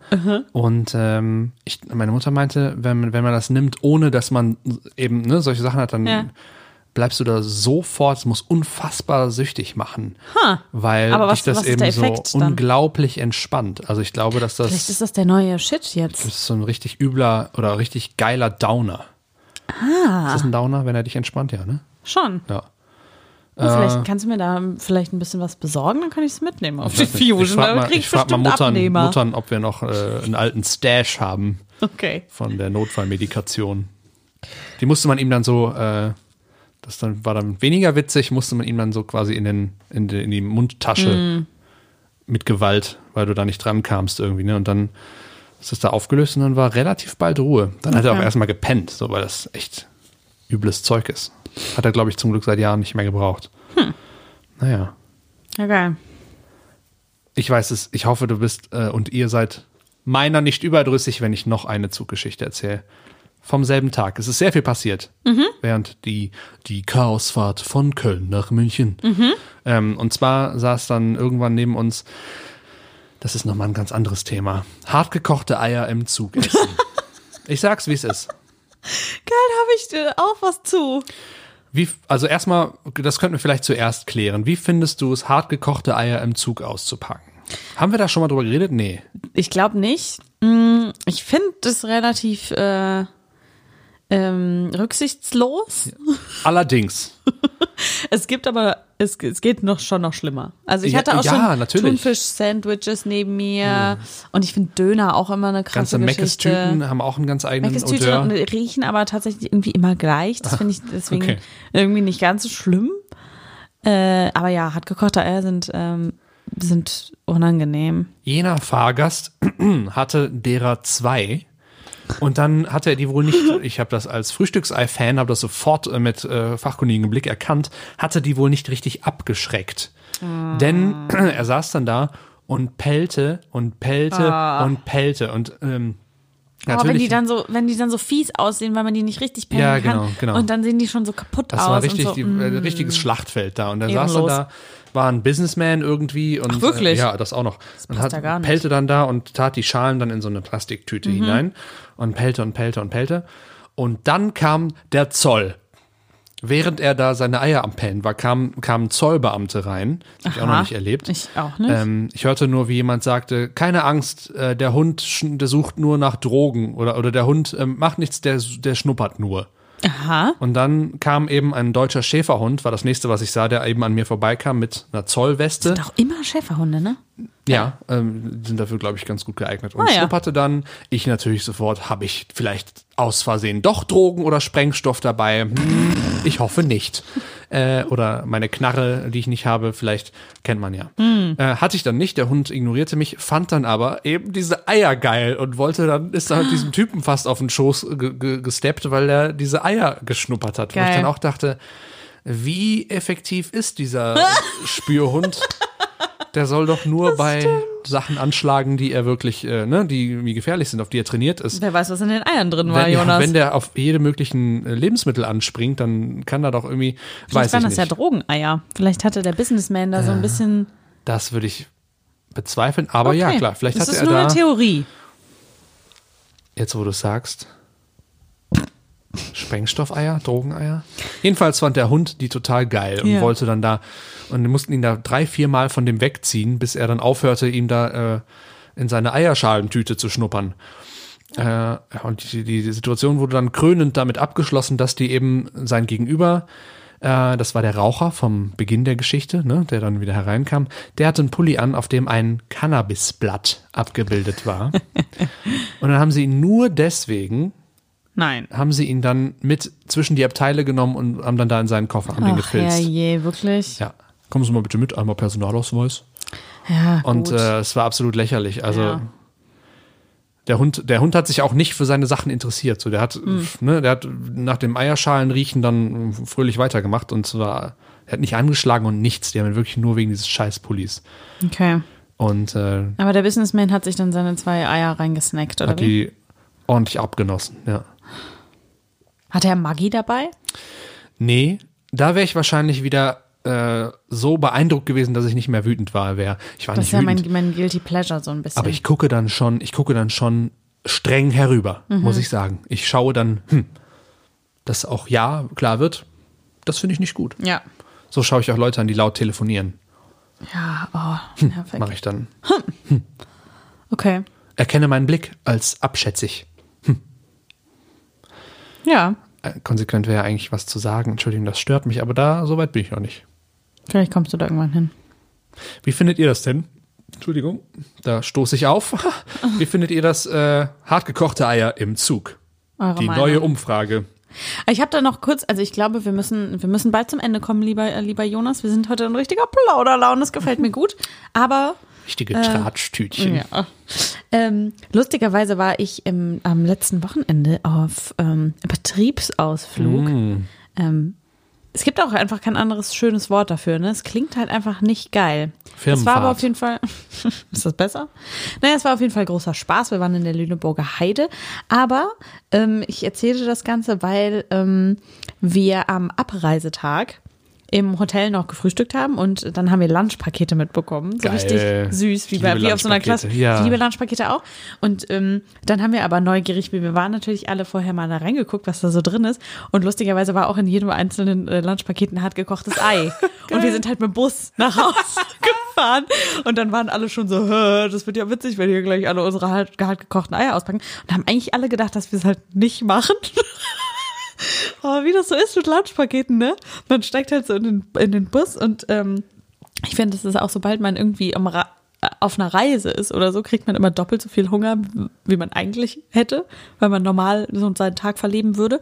Und ähm, ich, meine Mutter meinte, wenn, man- wenn man das nimmt, ohne dass man eben ne, solche Sachen hat, dann Ja. bleibst du da sofort, es muss unfassbar süchtig machen. Ha. Weil Aber was- dich das eben so dann? unglaublich entspannt. Also ich glaube, dass das, Vielleicht ist das der neue Shit jetzt. das ist so ein richtig übler oder richtig geiler Downer. Ah. Ist das ein Downer, wenn er dich entspannt, ja, ne? Schon. Ja. Oh, vielleicht kannst du mir da vielleicht ein bisschen was besorgen, dann kann ich es mitnehmen auf die. Fusion. Ich frage mal, ich frag mal Muttern. Muttern, ob wir noch äh, einen alten Stash haben Okay. von der Notfallmedikation. Die musste man ihm dann so, äh, das dann war dann weniger witzig, musste man ihm dann so quasi in, den, in, die, in die Mundtasche Mm. mit Gewalt, weil du da nicht dran kamst irgendwie, ne? Und dann ist das da aufgelöst und dann war relativ bald Ruhe. Dann hat er auch Okay. erstmal gepennt, so weil das echt übles Zeug ist. Hat er, glaube ich, zum Glück seit Jahren nicht mehr gebraucht. Hm. Naja. Ja, geil. Ich weiß es, ich hoffe, du bist äh, und ihr seid meiner nicht überdrüssig, wenn ich noch eine Zuggeschichte erzähle. Vom selben Tag. Es ist sehr viel passiert, während die, die Chaosfahrt von Köln nach München. Ähm, und zwar saß dann irgendwann neben uns, das ist nochmal ein ganz anderes Thema, hartgekochte Eier im Zug essen. ich sag's, wie es ist. Geil, habe ich äh, auch was zu. Wie, also erstmal, das könnten wir vielleicht zuerst klären. Wie findest du es, hartgekochte Eier im Zug auszupacken? Haben wir da schon mal drüber geredet? Nee. Ich glaube nicht. Mm, Ich finde das relativ äh, ähm, rücksichtslos. Allerdings. Es gibt aber, es, es geht noch schon noch schlimmer. Also ich hatte auch ja, schon. Thunfisch-Sandwiches neben mir und ich finde Döner auch immer eine krasse Ganze Geschichte. Meckes-Tüten haben auch einen ganz eigenen Meckes-Tüten Odeur. und riechen aber tatsächlich irgendwie immer gleich. Das finde ich deswegen okay. irgendwie nicht ganz so schlimm. Äh, aber ja, hartgekochte Eier sind, ähm, sind unangenehm. Jener Fahrgast hatte derer zwei Und dann hat er die wohl nicht, ich habe das als Frühstücksei-Fan, habe das sofort äh, mit äh, fachkundigem Blick erkannt, hatte die wohl nicht richtig abgeschreckt. Denn er saß dann da und pellte und pellte und pellte. Und ähm, Oh, wenn die dann so, wenn die dann so fies aussehen, weil man die nicht richtig pellen Ja, kann. genau, genau. Und dann sehen die schon so kaputt das aus. war richtig, und so. die, mm. äh, richtiges Schlachtfeld da. Und er saß dann Ehrenlos. da, war ein Businessman irgendwie und Ach, wirklich? Äh, ja, das auch noch. und gar nicht. pellte dann da und tat die Schalen dann in so eine Plastiktüte Mhm. hinein und pellte und pellte und pellte. Und dann kam der Zoll. Während er da seine Eier am Pellen war, kamen kamen Zollbeamte rein. Das hab ich auch noch nicht erlebt. Ich auch nicht. Ähm, ich hörte nur, wie jemand sagte, keine Angst, äh, der Hund der sucht nur nach Drogen oder, oder der Hund ähm, macht nichts, der, der schnuppert nur. Aha. Und dann kam eben ein deutscher Schäferhund, war das nächste, was ich sah, der eben an mir vorbeikam mit einer Zollweste. Doch immer Schäferhunde, ne? Ja, ähm, sind dafür, glaube ich, ganz gut geeignet. Und Ah, ja. schnupperte dann, ich natürlich sofort, habe ich vielleicht aus Versehen doch Drogen oder Sprengstoff dabei? Hm, ich hoffe nicht. Äh, oder meine Knarre, die ich nicht habe, vielleicht kennt man ja. Hm. Äh, hatte ich dann nicht, der Hund ignorierte mich, fand dann aber eben diese Eier geil und wollte dann, ist dann halt diesem Typen fast auf den Schoß ge ge gesteppt, weil er diese Eier geschnuppert hat. Wo ich Geil. dann auch dachte, wie effektiv ist dieser Spürhund? Der soll doch nur bei Sachen anschlagen, die er wirklich, äh, ne, die gefährlich sind, auf die er trainiert ist. Wer weiß, was in den Eiern drin war, Wenn, Jonas. wenn der auf jede möglichen äh, Lebensmittel anspringt, dann kann er doch irgendwie, Vielleicht weiß ich waren das nicht. ja Drogeneier. Vielleicht hatte der Businessman da so ein bisschen. das würde ich bezweifeln, aber ja Okay. klar, vielleicht das hatte ist er nur da, eine Theorie. jetzt wo du es sagst, Sprengstoffeier, Drogeneier. Jedenfalls fand der Hund die total geil und Ja. wollte dann da, und wir mussten ihn da drei, vier Mal von dem wegziehen, bis er dann aufhörte, ihm da äh, in seine Eierschalentüte zu schnuppern. Äh, und die, die Situation wurde dann krönend damit abgeschlossen, dass die eben sein Gegenüber, äh, das war der Raucher vom Beginn der Geschichte, ne, der dann wieder hereinkam, der hatte einen Pulli an, auf dem ein Cannabisblatt abgebildet war. und dann haben sie ihn nur deswegen Nein. haben sie ihn dann mit zwischen die Abteile genommen und haben dann da in seinen Koffer, haben den Ach gefilzt. je, wirklich? Ja. Kommen Sie mal bitte mit, einmal Personalausweis. Ja, Und gut. äh, es war absolut lächerlich. Also Ja. der Hund, der Hund hat sich auch nicht für seine Sachen interessiert. So, der hat, Hm. ne, der hat nach dem Eierschalen riechen dann fröhlich weitergemacht und zwar, er hat nicht angeschlagen und nichts. Die haben ihn wirklich nur wegen dieses Scheißpullis. okay. Und äh, Aber der Businessman hat sich dann seine zwei Eier reingesnackt, oder hat wie? die ordentlich abgenossen, ja. Hat er Maggi dabei? Nee, da wäre ich wahrscheinlich wieder äh, so beeindruckt gewesen, dass ich nicht mehr wütend war. Wär. Ich war Das ist nicht ja mein, mein Guilty Pleasure so ein bisschen. aber ich gucke dann schon, ich gucke dann schon streng herüber, Mhm. muss ich sagen. Ich schaue dann, hm, dass auch ja klar wird, das finde ich nicht gut. ja. So schaue ich auch Leute an, die laut telefonieren. Ja, oh, nervig. Mache ich dann. Okay. Erkenne meinen Blick als abschätzig. Ja, Äh, Konsequent wäre eigentlich was zu sagen. Entschuldigung, das stört mich, aber da, so weit bin ich noch nicht. vielleicht kommst du da irgendwann hin. Wie findet ihr das denn? Entschuldigung, da stoße ich auf. Wie findet ihr das äh, hartgekochte Eier im Zug? Eure Die Meinung. neue Umfrage. Ich habe da noch kurz, also ich glaube, wir müssen, wir müssen bald zum Ende kommen, lieber, äh, lieber Jonas. Wir sind heute in richtiger Plauderlaune, das gefällt mir gut. Aber Richtige Tratsch-Tütchen. Äh, ja. Ähm, lustigerweise war ich im, am letzten Wochenende auf ähm, Betriebsausflug. Ähm, es gibt auch einfach kein anderes schönes Wort dafür. Ne? Es klingt halt einfach nicht geil. Es war aber auf jeden Fall. ist das besser? Naja, es war auf jeden Fall großer Spaß. Wir waren in der Lüneburger Heide. Aber ähm, ich erzählte das Ganze, weil ähm, wir am Abreisetag im Hotel noch gefrühstückt haben und dann haben wir Lunchpakete mitbekommen. So Geil. richtig süß, wie, bei, wie auf so einer Klasse. ja. Ich liebe Lunchpakete auch. Und ähm, dann haben wir aber neugierig, wie wir waren natürlich alle vorher mal da reingeguckt, was da so drin ist. Und lustigerweise war auch in jedem einzelnen äh, Lunchpaket ein hart gekochtes Ei. und wir sind halt mit dem Bus nach Hause gefahren. Und dann waren alle schon so, "Hä, das wird ja witzig, wenn wir gleich alle unsere hart, hart gekochten Eier auspacken. Und haben eigentlich alle gedacht, dass wir es halt nicht machen. Aber wie das so ist mit Lunchpaketen, ne? Man steigt halt so in den, in den Bus und ähm, ich finde, das ist auch, sobald man irgendwie am Ra auf einer Reise ist oder so, kriegt man immer doppelt so viel Hunger, wie man eigentlich hätte, weil man normal so seinen Tag verleben würde.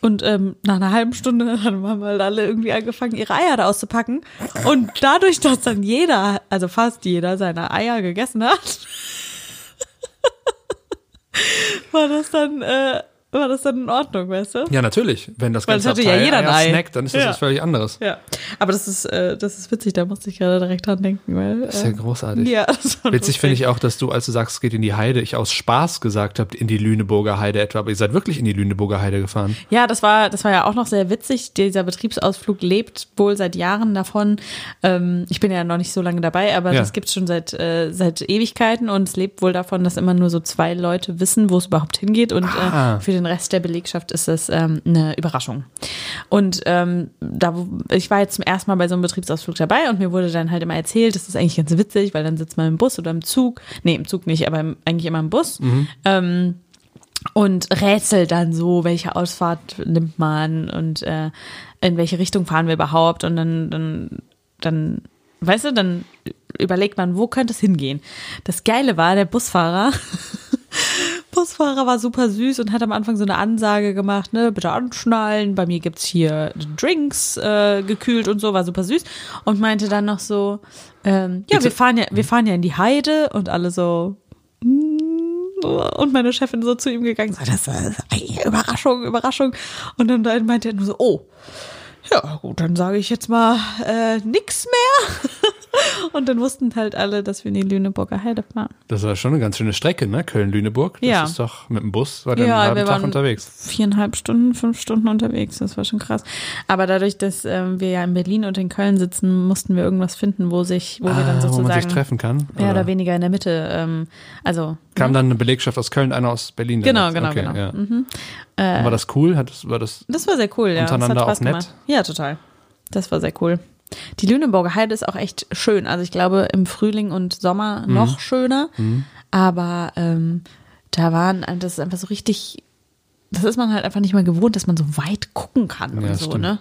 Und ähm, nach einer halben Stunde haben halt alle irgendwie angefangen, ihre Eier da auszupacken. Und dadurch, dass dann jeder, also fast jeder, seine Eier gegessen hat, war das dann, äh, war das dann in Ordnung, weißt du? Ja, natürlich. Wenn das Weil es ganze hatte ja Abteil jeder ein Ei. snackt, dann ist das Ja. was völlig anderes. Ja. Aber das ist, äh, das ist witzig, da musste ich gerade direkt dran denken, weil. Das ist ja äh, großartig. ja, das Witzig finde ich auch, dass du, als du sagst, es geht in die Heide, ich aus Spaß gesagt habe, in die Lüneburger Heide etwa, aber ihr seid wirklich in die Lüneburger Heide gefahren. Ja, das war, das war ja auch noch sehr witzig. Dieser Betriebsausflug lebt wohl seit Jahren davon. Ähm, ich bin ja noch nicht so lange dabei, aber Ja. das gibt's schon seit, äh, seit Ewigkeiten und es lebt wohl davon, dass immer nur so zwei Leute wissen, wo es überhaupt hingeht und Ah. äh, für den Rest der Belegschaft ist es ähm, eine Überraschung. Und ähm, da, ich war jetzt zum ersten Mal bei so einem Betriebsausflug dabei und mir wurde dann halt immer erzählt, das ist eigentlich ganz witzig, weil dann sitzt man im Bus oder im Zug. Nee, im Zug nicht, aber im, eigentlich immer im Bus. Ähm, und rätselt dann so, welche Ausfahrt nimmt man und äh, in welche Richtung fahren wir überhaupt und dann, dann, dann, weißt du, dann überlegt man, wo könnte es hingehen. Das Geile war, der Busfahrer, Busfahrer war super süß und hat am Anfang so eine Ansage gemacht, ne, bitte anschnallen, bei mir gibt's hier Drinks äh, gekühlt und so, war super süß und meinte dann noch so, ähm, ja, wir fahren ja, wir fahren ja in die Heide und alle so, und meine Chefin so zu ihm gegangen, so, das ist Überraschung, Überraschung. Und dann meinte er nur so, oh, ja gut, dann sage ich jetzt mal äh, nix mehr. Und dann wussten halt alle, dass wir in die Lüneburger Heide fahren. Das war schon eine ganz schöne Strecke, ne? Köln-Lüneburg. Das Ja. ist doch mit dem Bus, war der einen halben wir Tag waren unterwegs. viereinhalb Stunden, fünf Stunden unterwegs. Das war schon krass. Aber dadurch, dass ähm, wir ja in Berlin und in Köln sitzen, mussten wir irgendwas finden, wo sich, wo wir dann Ah, wo man sich sozusagen treffen kann. mehr oder weniger in der Mitte, ähm, also Kam dann eine Belegschaft aus Köln, einer aus Berlin. Genau, genau, okay, genau. Mhm. Ja. war das cool? Hat das, war das Das war sehr cool, ja. Untereinander auch nett? gemacht. Ja, total. Das war sehr cool. Die Lüneburger Heide ist auch echt schön. Also ich glaube im Frühling und Sommer Mhm. noch schöner. Aber ähm, da waren, das ist einfach so richtig, das ist man halt einfach nicht mehr gewohnt, dass man so weit gucken kann Ja, und so, stimmt. ne?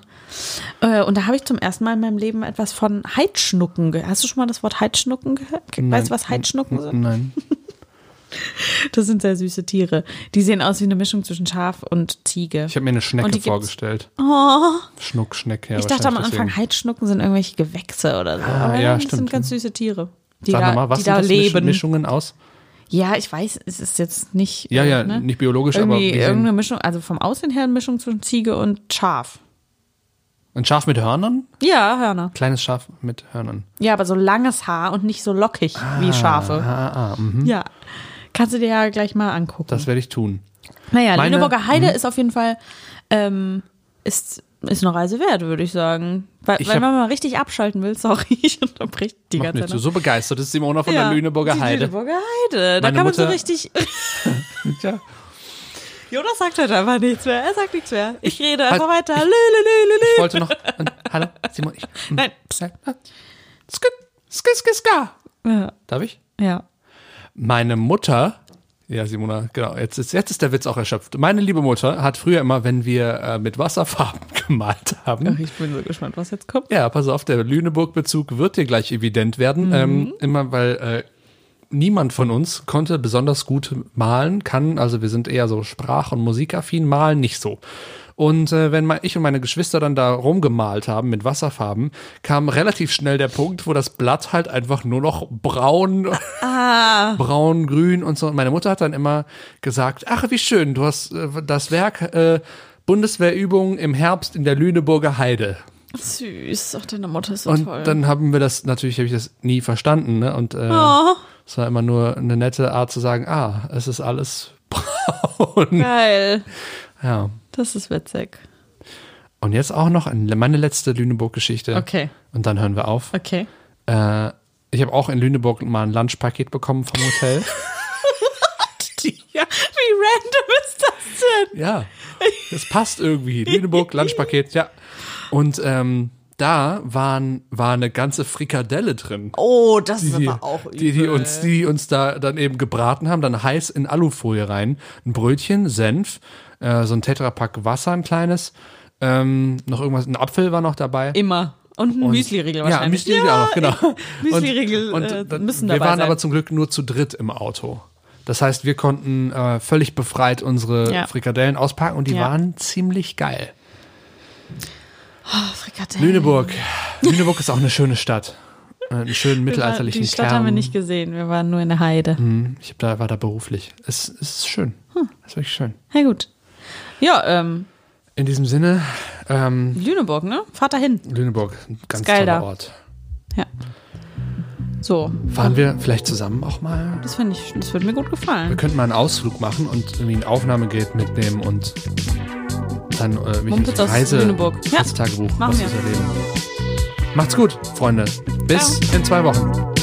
Äh, und da habe ich zum ersten Mal in meinem Leben etwas von Heidschnucken gehört. Hast du schon mal das Wort Heidschnucken gehört? Weißt du, was Heidschnucken sind? Nein. Das sind sehr süße Tiere. Die sehen aus wie eine Mischung zwischen Schaf und Ziege. Ich habe mir eine Schnecke vorgestellt. Oh, Schnuck, Schneck, ja. ich dachte am Anfang, deswegen. Heidschnucken sind irgendwelche Gewächse oder so. Ah, Aber ja, das stimmt, sind ganz süße Tiere, die Sag da, nochmal, was die sind da das leben. Mischungen aus? Ja, ich weiß, es ist jetzt nicht. Ja, äh, ja, ne? nicht biologisch, aber Irgendwie sehen- irgendeine Mischung, also vom Aussehen her eine Mischung zwischen Ziege und Schaf. ein Schaf mit Hörnern? Ja, Hörner. Kleines Schaf mit Hörnern. Ja, aber so langes Haar und nicht so lockig wie Schafe. Ah, ah, mhm. Ja. Kannst du dir ja gleich mal angucken. Das werde ich tun. naja, meine- Lüneburger Heide Mhm. ist auf jeden Fall, ähm, ist, ist eine Reise wert, würde ich sagen. Weil, Ich weil hab- man mal richtig abschalten will, sorry, ich unterbrich die ganze Zeit. so, so begeistert ist Simona von Ja, der Lüneburger die Heide. Lüneburger Heide. Da Meine kann man so Mutter- richtig. Ja. Jonas sagt heute einfach nichts mehr. Er sagt nichts mehr. Ich rede halt- einfach weiter. ich- Lü, lü, lü, Ich wollte noch. Hallo, Simon. Ich, Nein. Skit, skit, skit, ska. Ja. Darf ich? ja. Meine Mutter, ja, Simona, genau, jetzt ist, jetzt ist der Witz auch erschöpft. Meine liebe Mutter hat früher immer, wenn wir äh, mit Wasserfarben gemalt haben, Ich bin so gespannt, was jetzt kommt. ja, pass auf, der Lüneburg-Bezug wird dir gleich evident werden. Ähm, immer weil äh, niemand von uns konnte besonders gut malen, kann, also wir sind eher so sprach- und musikaffin, malen nicht so. Und äh, wenn mal ich und meine Geschwister dann da rumgemalt haben mit Wasserfarben, kam relativ schnell der Punkt, wo das Blatt halt einfach nur noch braun, braun, grün und so. Und meine Mutter hat dann immer gesagt, ach wie schön, du hast äh, das Werk äh, Bundeswehrübung im Herbst in der Lüneburger Heide. Süß. Ach, deine Mutter ist so Und toll. dann haben wir das, natürlich habe ich das nie verstanden, ne? Und äh, oh, es war immer nur eine nette Art zu sagen, ah, es ist alles braun. geil. Ja. Das ist witzig. Und jetzt auch noch ein- meine letzte Lüneburg-Geschichte. Okay. Und dann hören wir auf. Okay. Äh, ich habe auch in Lüneburg mal ein Lunchpaket bekommen vom Hotel. Ja, wie random ist das denn? ja, das passt irgendwie. Lüneburg, Lunchpaket, ja. Und ähm, da waren, war eine ganze Frikadelle drin. Oh, das ist die, aber auch übel. die, die uns, die uns da dann eben gebraten haben, dann heiß in Alufolie rein. Ein Brötchen, Senf, äh, so ein Tetrapack Wasser, ein kleines, ähm, noch irgendwas, ein Apfel war noch dabei. Immer. Und ein Müsli-Riegel Ja, wahrscheinlich. Müsli-Riegel auch noch, genau. Müsli-Riegel Und- äh, und dann- müssen Wir dabei waren sein. aber zum Glück nur zu dritt im Auto. Das heißt, wir konnten äh, völlig befreit unsere Ja. Frikadellen auspacken und die Ja. waren ziemlich geil. oh, Frikadellen. Lüneburg. Lüneburg ist auch eine schöne Stadt. äh, einen schönen mittelalterlichen Die Stadt Kern. haben wir nicht gesehen, wir waren nur in der Heide. Hm, Ich hab da, war da beruflich. Es, es ist schön. Hm. Es ist wirklich schön. Ja, gut. Ja, ähm, In diesem Sinne, ähm, Lüneburg, ne? Fahrt dahin. Lüneburg, ein ganz toller da. Ort. Ja. So, Fahren wir vielleicht zusammen auch mal? das finde ich, das würde mir gut Wir gefallen. könnten mal einen Ausflug machen und irgendwie ein Aufnahmegerät mitnehmen und dann äh, mich Mumpitz aus Reise, Lüneburg. Ja, Reisetagebuch machen was wir. erleben. Macht's gut, Freunde. Bis in zwei Wochen.